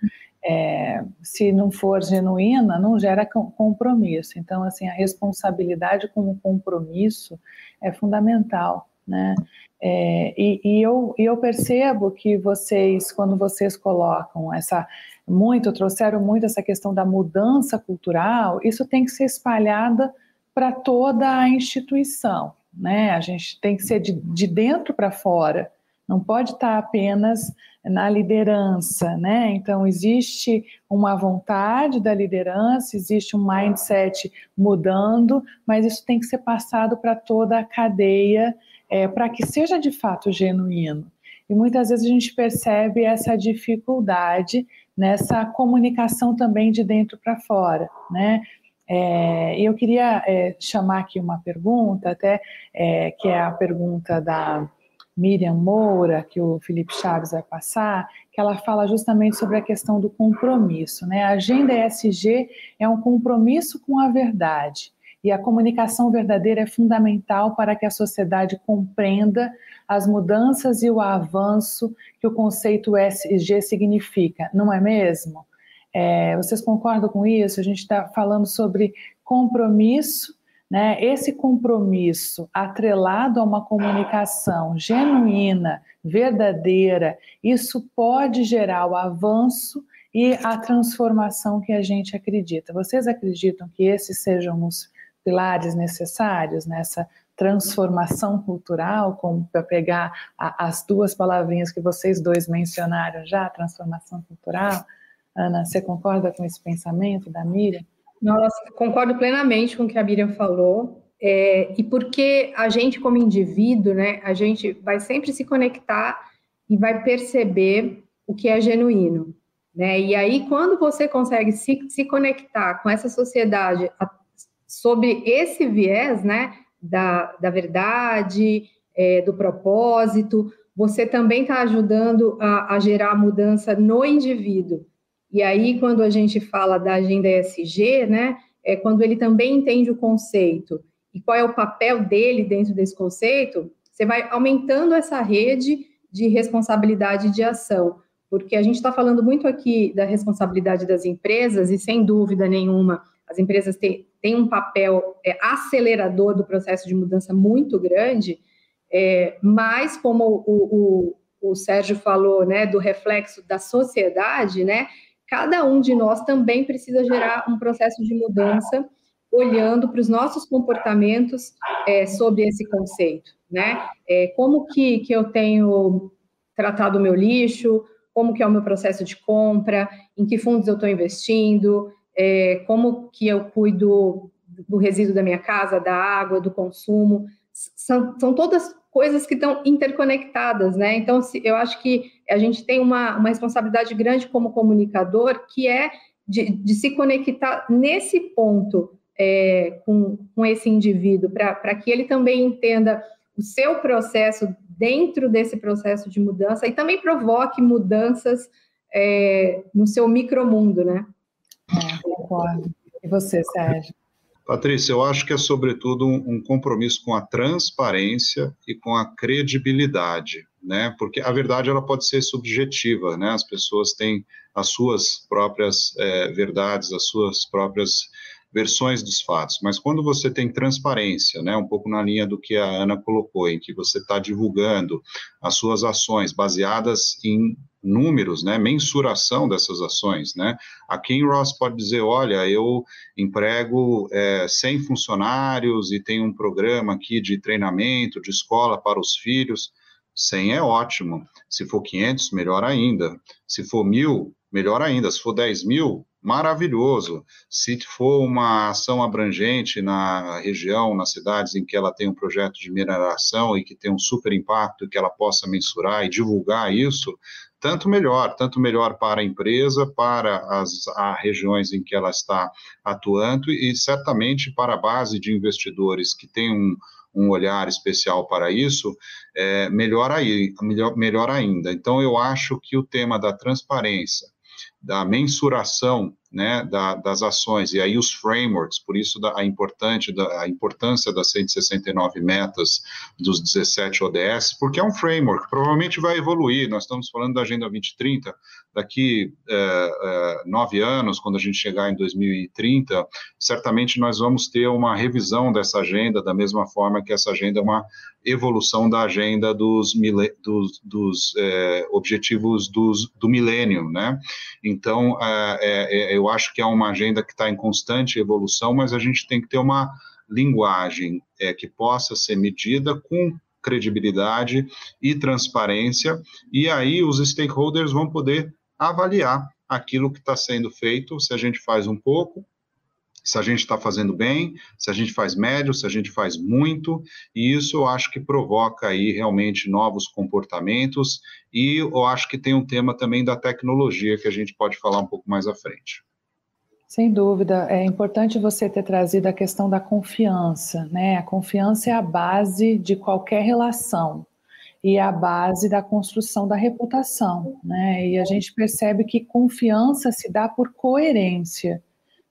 é, se não for genuína, não gera compromisso. Então, assim, a responsabilidade com o compromisso é fundamental, né? É, e, e, eu, eu percebo que vocês, quando vocês colocam essa muito, trouxeram muito essa questão da mudança cultural, isso tem que ser espalhada para toda a instituição, né? A gente tem que ser de, de dentro para fora, não pode estar apenas na liderança, né? Então, existe uma vontade da liderança, existe um mindset mudando, mas isso tem que ser passado para toda a cadeia é, para que seja de fato genuíno. E muitas vezes a gente percebe essa dificuldade nessa comunicação também de dentro para fora, né? É, eu queria é, chamar aqui uma pergunta, até é, que é a pergunta da Miriam Moura, que o Felipe Chaves vai passar, que ela fala justamente sobre a questão do compromisso. Né? A agenda ESG é um compromisso com a verdade. E a comunicação verdadeira é fundamental para que a sociedade compreenda as mudanças e o avanço que o conceito ESG significa, não é mesmo? É, vocês concordam com isso? A gente está falando sobre compromisso né? Esse compromisso atrelado a uma comunicação genuína, verdadeira, isso pode gerar o avanço e a transformação que a gente acredita. Vocês acreditam que esses sejam os pilares necessários nessa transformação cultural, como para pegar a, as duas palavrinhas que vocês dois mencionaram já, transformação cultural? Ana, você concorda com esse pensamento da Miriam?
Nossa, concordo plenamente com o que a Miriam falou. É, e porque a gente, como indivíduo, né, a gente vai sempre se conectar e vai perceber o que é genuíno. Né? E aí, quando você consegue se, se conectar com essa sociedade a, sobre esse viés né, da, da verdade, é, do propósito, você também está ajudando a, a gerar mudança no indivíduo. E aí, quando a gente fala da agenda ESG, né, é quando ele também entende o conceito. E qual é o papel dele dentro desse conceito, você vai aumentando essa rede de responsabilidade de ação, porque a gente está falando muito aqui da responsabilidade das empresas e, sem dúvida nenhuma, as empresas têm, têm um papel é, acelerador do processo de mudança muito grande, é, mas como o, o, o Sérgio falou, né, do reflexo da sociedade, né, cada um de nós também precisa gerar um processo de mudança olhando para os nossos comportamentos é, sobre esse conceito, né? É, como que, que eu tenho tratado o meu lixo, como que é o meu processo de compra, em que fundos eu estou investindo, é, como que eu cuido do resíduo da minha casa, da água, do consumo, são, são todas coisas que estão interconectadas, né? Então, se, eu acho que a gente tem uma, uma responsabilidade grande como comunicador, que é de, de se conectar nesse ponto é, com, com esse indivíduo, para que ele também entenda o seu processo dentro desse processo de mudança e também provoque mudanças é, no seu micromundo, né?
É, concordo. E você, Sérgio?
Patrícia, eu acho que é sobretudo um, um, compromisso com a transparência e com a credibilidade, né? Porque a verdade ela pode ser subjetiva, né? As pessoas têm as suas próprias é, verdades, as suas próprias versões dos fatos, mas quando você tem transparência, né, um pouco na linha do que a Ana colocou, em que você está divulgando as suas ações baseadas em números, né, mensuração dessas ações, né, a Kim Ross pode dizer, olha, eu emprego é, 100 funcionários e tenho um programa aqui de treinamento, de escola para os filhos, 100 é ótimo, se for 500, melhor ainda, se for mil, melhor ainda, se for 10 mil, maravilhoso. Se for uma ação abrangente na região, nas cidades em que ela tem um projeto de mineração e que tem um super impacto, que ela possa mensurar e divulgar isso, tanto melhor, tanto melhor para a empresa, para as, regiões em que ela está atuando e certamente para a base de investidores que tem um, um olhar especial para isso, é, melhor, aí, melhor, melhor ainda. Então, eu acho que o tema da transparência, da mensuração né, da, das ações, e aí os frameworks, por isso da, a, importante, da, a importância das 169 metas dos 17 ODS, porque é um framework, provavelmente vai evoluir, nós estamos falando da Agenda 2030, daqui é, é, nove anos, quando a gente chegar em 2030, certamente nós vamos ter uma revisão dessa agenda, da mesma forma que essa agenda é uma evolução da agenda dos, dos, dos é, objetivos dos, do milênio, né? Então, é, é, é eu acho que é uma agenda que está em constante evolução, mas a gente tem que ter uma linguagem é, que possa ser medida com credibilidade e transparência, e aí os stakeholders vão poder avaliar aquilo que está sendo feito, se a gente faz um pouco, se a gente está fazendo bem, se a gente faz médio, se a gente faz muito, e isso eu acho que provoca aí realmente novos comportamentos, e eu acho que tem um tema também da tecnologia que a gente pode falar um pouco mais à frente.
Sem dúvida, é importante você ter trazido a questão da confiança, né? A confiança é a base de qualquer relação e é a base da construção da reputação, né? E a gente percebe que confiança se dá por coerência.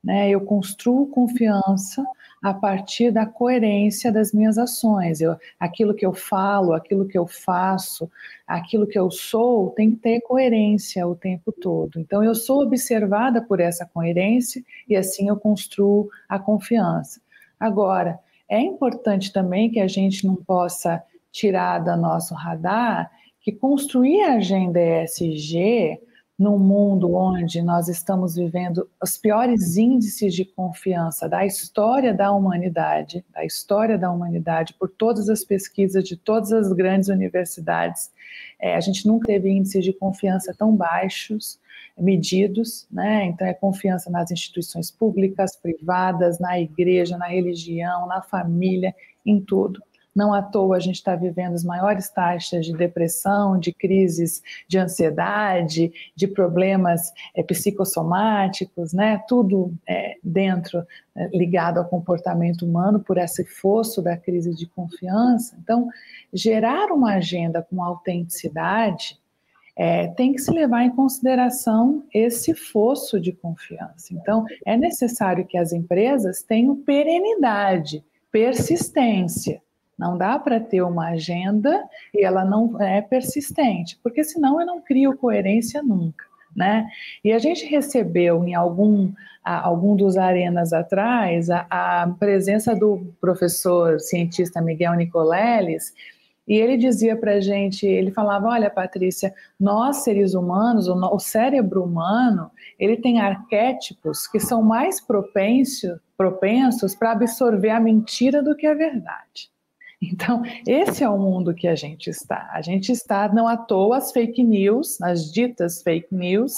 Né? Eu construo confiança a partir da coerência das minhas ações. Eu, aquilo que eu falo, aquilo que eu faço, aquilo que eu sou, tem que ter coerência o tempo todo. Então, eu sou observada por essa coerência e assim eu construo a confiança. Agora, é importante também que a gente não possa tirar do nosso radar que construir a agenda ESG num mundo onde nós estamos vivendo os piores índices de confiança da história da humanidade, da história da humanidade, por todas as pesquisas de todas as grandes universidades, é, a gente nunca teve índices de confiança tão baixos, medidos, né? Então é confiança nas instituições públicas, privadas, na igreja, na religião, na família, em tudo. Não à toa a gente está vivendo as maiores taxas de depressão, de crises de ansiedade, de problemas é, psicossomáticos, né? Tudo é, dentro é, ligado ao comportamento humano por esse fosso da crise de confiança. Então, gerar uma agenda com autenticidade é, tem que se levar em consideração esse fosso de confiança. Então, é necessário que as empresas tenham perenidade, persistência. Não dá para ter uma agenda e ela não é persistente, porque senão eu não crio coerência nunca. Né? E a gente recebeu em algum, algum dos arenas atrás a, a presença do professor cientista Miguel Nicoleles, e ele dizia para a gente, ele falava, olha, Patrícia, nós seres humanos, o, o cérebro humano, ele tem arquétipos que são mais propenso, propensos para absorver a mentira do que a verdade. Então, esse é o mundo que a gente está. A gente está, não à toa, as fake news, as ditas fake news,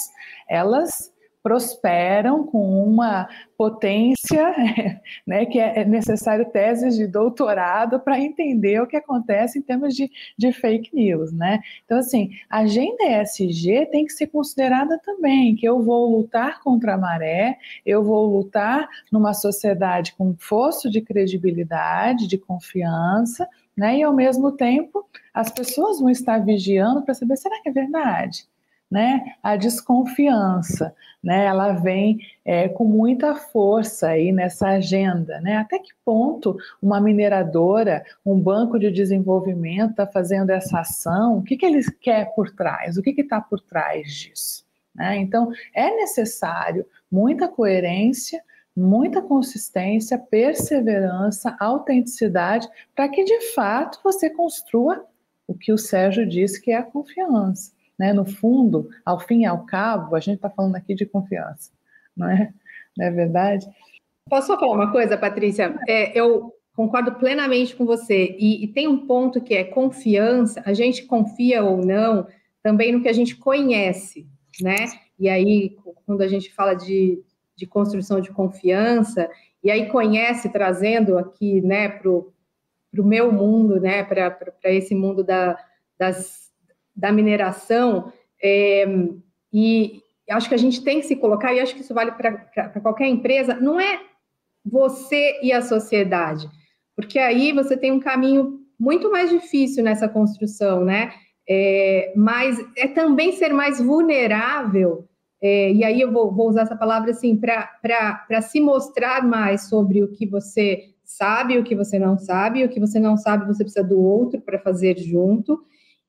elas prosperam com uma potência, [LAUGHS] né, que é necessário teses de doutorado para entender o que acontece em termos de, de fake news, né? Então, assim, a agenda ESG tem que ser considerada também, que eu vou lutar contra a maré, eu vou lutar numa sociedade com fosso de credibilidade, de confiança, né? E ao mesmo tempo, as pessoas vão estar vigiando para saber, será que é verdade? Né, a desconfiança, né, ela vem é, com muita força aí nessa agenda, né, até que ponto uma mineradora, um banco de desenvolvimento está fazendo essa ação, o que, que eles quer por trás, o que está por trás disso, né? então é necessário muita coerência, muita consistência, perseverança, autenticidade, para que de fato você construa o que o Sérgio disse que é a confiança. Né? No fundo, ao fim e ao cabo, a gente está falando aqui de confiança, não é? Não é verdade?
Posso só falar uma coisa, Patrícia? É, eu concordo plenamente com você. E, e, tem um ponto que é confiança. A gente confia ou não também no que a gente conhece, né? E aí, quando a gente fala de, de construção de confiança, e aí conhece, trazendo aqui, né, para o meu mundo, né, para esse mundo da, das da mineração, é, e acho que a gente tem que se colocar, e acho que isso vale para qualquer empresa, não é você e a sociedade, porque aí você tem um caminho muito mais difícil nessa construção, né? É, mas é também ser mais vulnerável, é, e aí eu vou, vou, usar essa palavra assim, para se mostrar mais sobre o que você sabe, o que você não sabe, o que você não sabe, você precisa do outro para fazer junto,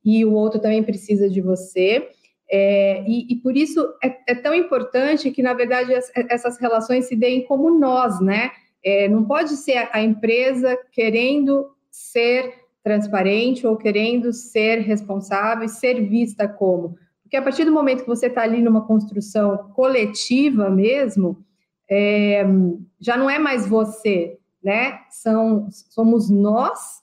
e o outro também precisa de você. É, e, e, por isso é, é, tão importante que, na verdade, as, essas relações se deem como nós, né? É, não pode ser a, a empresa querendo ser transparente ou querendo ser responsável e ser vista como. Porque a partir do momento que você está ali numa construção coletiva mesmo, é, já não é mais você, né? São, somos nós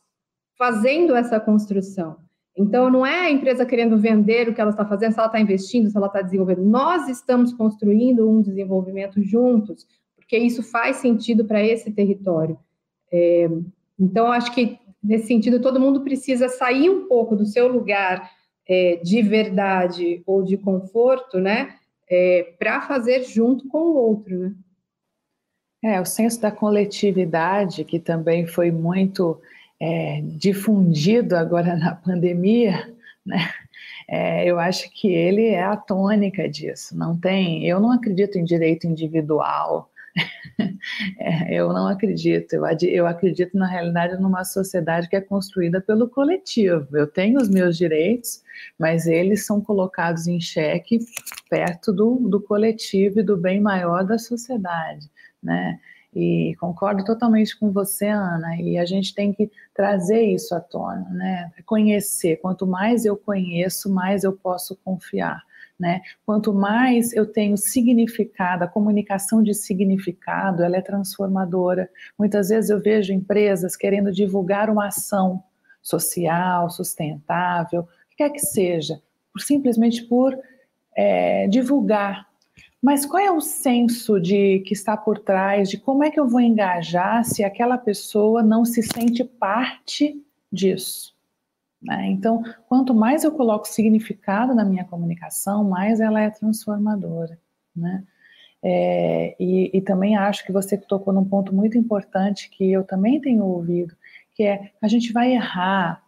fazendo essa construção. Então, não é a empresa querendo vender o que ela está fazendo, se ela está investindo, se ela está desenvolvendo. Nós estamos construindo um desenvolvimento juntos, porque isso faz sentido para esse território. É, então, acho que, nesse sentido, todo mundo precisa sair um pouco do seu lugar é, de verdade ou de conforto, né? É, para fazer junto com o outro, né?
É, o senso da coletividade, que também foi muito é, difundido agora na pandemia, né? É, eu acho que ele é a tônica disso. Não tem, eu não acredito em direito individual. [LAUGHS] é, eu não acredito. Eu, eu acredito na realidade numa sociedade que é construída pelo coletivo. Eu tenho os meus direitos, mas eles são colocados em xeque perto do, do coletivo e do bem maior da sociedade, né? E concordo totalmente com você, Ana, e a gente tem que trazer isso à tona, né? Conhecer. Quanto mais eu conheço, mais eu posso confiar. Né? Quanto mais eu tenho significado, a comunicação de significado, ela é transformadora. Muitas vezes eu vejo empresas querendo divulgar uma ação social, sustentável, o que quer que seja, simplesmente por é, divulgar mas qual é o senso de que está por trás de como é que eu vou engajar se aquela pessoa não se sente parte disso? Né? Então, quanto mais eu coloco significado na minha comunicação, mais ela é transformadora. Né? É, e, e também acho que você tocou num ponto muito importante que eu também tenho ouvido, que é a gente vai errar,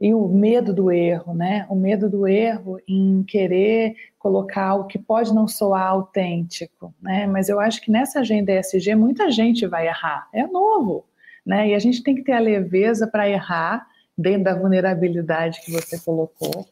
e o medo do erro, né? O medo do erro em querer colocar o que pode não soar autêntico, né? Mas eu acho que nessa agenda ESG muita gente vai errar. É novo, né? E a gente tem que ter a leveza para errar dentro da vulnerabilidade que você colocou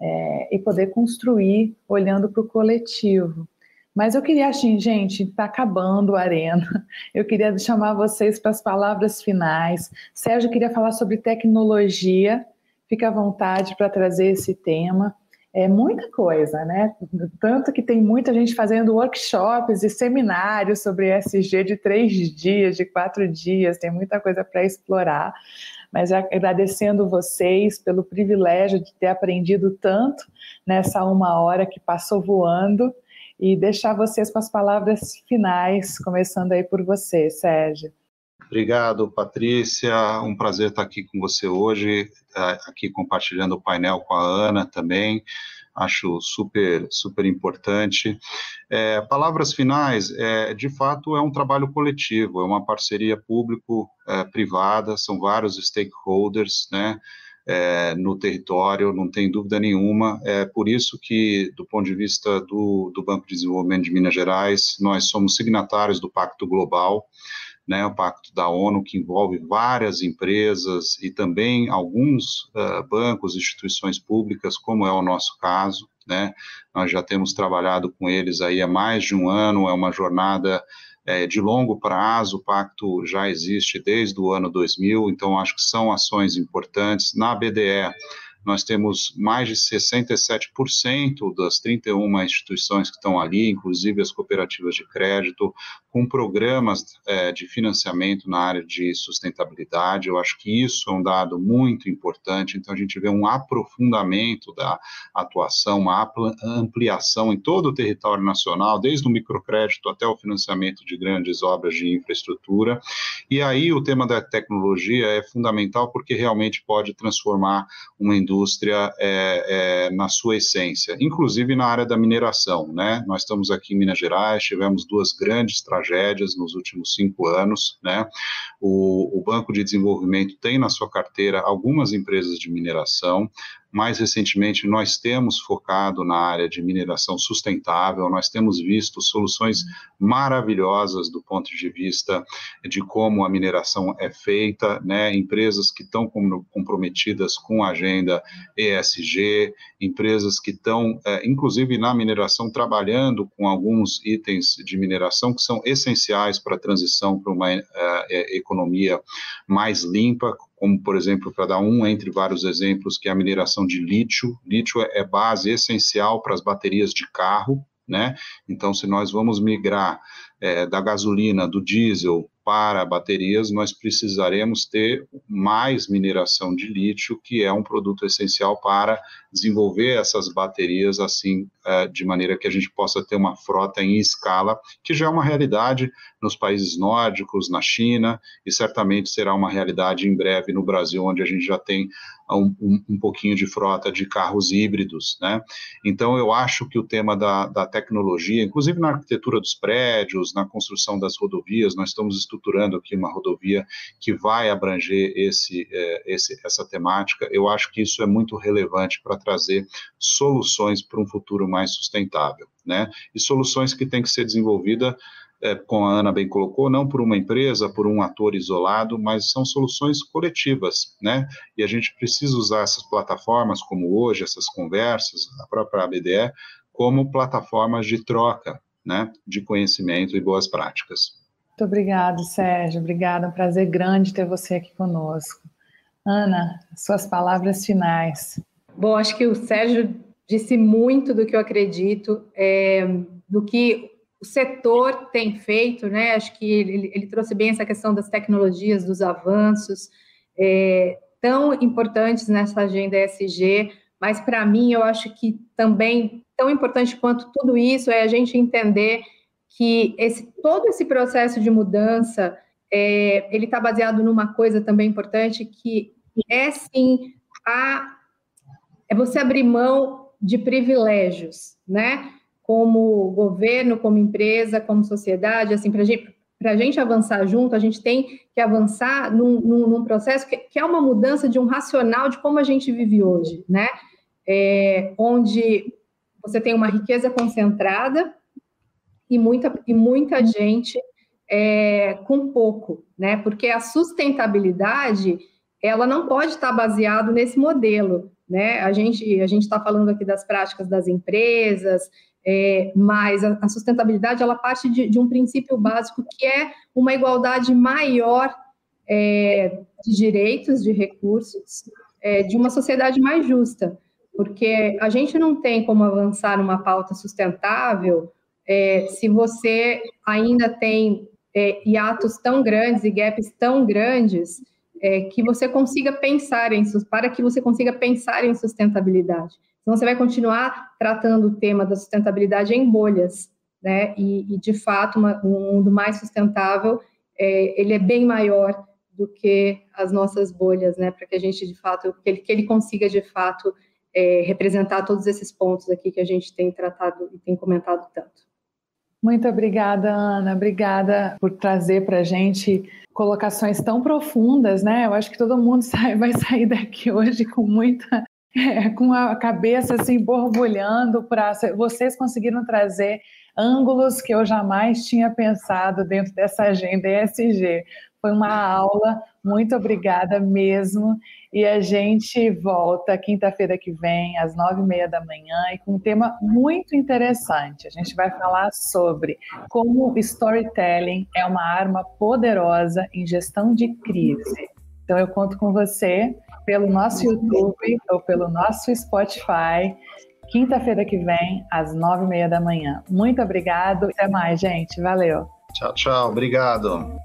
é, e poder construir olhando para o coletivo. Mas eu queria, assim, gente, está acabando a arena. Eu queria chamar vocês para as palavras finais. Sérgio queria falar sobre tecnologia fica à vontade para trazer esse tema. É muita coisa, né? Tanto que tem muita gente fazendo workshops e seminários sobre ESG de três dias, de quatro dias, tem muita coisa para explorar. Mas agradecendo vocês pelo privilégio de ter aprendido tanto nessa uma hora que passou voando e deixar vocês com as palavras finais, começando aí por você, Sérgio.
Obrigado, Patrícia. Um prazer estar aqui com você hoje, tá aqui compartilhando o painel com a Ana também. Acho super, super importante. É, palavras finais, é, de fato, é um trabalho coletivo, é uma parceria público-privada, é, são vários stakeholders, né? É, no território, não tem dúvida nenhuma. É por isso que, do ponto de vista do, do Banco de Desenvolvimento de Minas Gerais, nós somos signatários do Pacto Global, né, o Pacto da ONU, que envolve várias empresas e também alguns uh, bancos, instituições públicas, como é o nosso caso. Né? Nós já temos trabalhado com eles aí há mais de um ano, é uma jornada é, de longo prazo, o pacto já existe desde o ano 2000, então acho que são ações importantes. Na BDE, nós temos mais de 67% das 31 instituições que estão ali, inclusive as cooperativas de crédito, com programas é, de financiamento na área de sustentabilidade. Eu acho que isso é um dado muito importante. Então, a gente vê um aprofundamento da atuação, uma ampliação em todo o território nacional, desde o microcrédito até o financiamento de grandes obras de infraestrutura. E aí, o tema da tecnologia é fundamental porque realmente pode transformar uma indústria é, é, na sua essência, inclusive na área da mineração. Né? Nós estamos aqui em Minas Gerais, tivemos duas grandes tragédias nos últimos cinco anos, né? O, o Banco de Desenvolvimento tem na sua carteira algumas empresas de mineração, mais recentemente, nós temos focado na área de mineração sustentável, nós temos visto soluções maravilhosas do ponto de vista de como a mineração é feita, né? empresas que estão comprometidas com a agenda ESG, empresas que estão, é, inclusive na mineração, trabalhando com alguns itens de mineração que são essenciais para a transição para uma é, é economia mais limpa, como, por exemplo, para dar um entre vários exemplos, que é a mineração de lítio. Lítio é base essencial para as baterias de carro, né? Então, se nós vamos migrar é, da gasolina, do diesel, para baterias, nós precisaremos ter mais mineração de lítio, que é um produto essencial para desenvolver essas baterias assim, é, de maneira que a gente possa ter uma frota em escala, que já é uma realidade nos países nórdicos, na China, e certamente será uma realidade em breve no Brasil, onde a gente já tem um, um, um, pouquinho de frota de carros híbridos, né? Então, eu acho que o tema da, da tecnologia, inclusive na arquitetura dos prédios, na construção das rodovias, nós estamos estruturando aqui uma rodovia que vai abranger esse, é, esse, essa temática, eu acho que isso é muito relevante para trazer soluções para um futuro mais sustentável, né? E soluções que têm que ser desenvolvidas é, como a Ana bem colocou, não por uma empresa, por um ator isolado, mas são soluções coletivas, né? E a gente precisa usar essas plataformas, como hoje, essas conversas, a própria ABDE, como plataformas de troca, né? De conhecimento e boas práticas.
Muito obrigado, Sérgio. Obrigada, é um prazer grande ter você aqui conosco. Ana, suas palavras finais.
Bom, acho que o Sérgio disse muito do que eu acredito, é, do que o setor tem feito, né? Acho que ele, ele trouxe bem essa questão das tecnologias, dos avanços, é, tão importantes nessa agenda ESG, mas para mim eu acho que também tão importante quanto tudo isso é a gente entender que esse, todo esse processo de mudança é, ele está baseado numa coisa também importante que é sim a é você abrir mão de privilégios, né? como governo, como empresa, como sociedade, assim, para gente, a gente avançar junto, a gente tem que avançar num, num, num processo que, que, é uma mudança de um racional de como a gente vive hoje, né? É, onde você tem uma riqueza concentrada e muita, e muita gente é, com pouco, né? Porque a sustentabilidade ela não pode estar baseado nesse modelo, né? A gente a gente está falando aqui das práticas das empresas, é, mas a, a, sustentabilidade ela parte de, de, um princípio básico que é uma igualdade maior é, de direitos, de recursos, é, de uma sociedade mais justa, porque a gente não tem como avançar numa pauta sustentável é, se você ainda tem é, hiatos tão grandes e gaps tão grandes é, que você consiga pensar em para que você consiga pensar em sustentabilidade. Senão você vai continuar tratando o tema da sustentabilidade em bolhas, né? E, e de fato, uma, um mundo mais sustentável, é, ele é bem maior do que as nossas bolhas, né? Para que a gente, de fato, que ele, que ele consiga, de fato, é, representar todos esses pontos aqui que a gente tem tratado e tem comentado tanto.
Muito obrigada, Ana. Obrigada por trazer para a gente colocações tão profundas, né? Eu acho que todo mundo [LAUGHS] sai, vai sair daqui hoje com muita é, com a cabeça assim borbulhando para vocês conseguiram trazer ângulos que eu jamais tinha pensado dentro dessa agenda ESG. Foi uma aula, muito obrigada mesmo. E a gente volta quinta-feira que vem, às nove e meia da manhã, e com um tema muito interessante. A gente vai falar sobre como storytelling é uma arma poderosa em gestão de crise. Então eu conto com você pelo nosso YouTube ou pelo nosso Spotify. Quinta-feira que vem, às nove e meia da manhã. Muito obrigado. Até mais, gente. Valeu.
Tchau, tchau. Obrigado.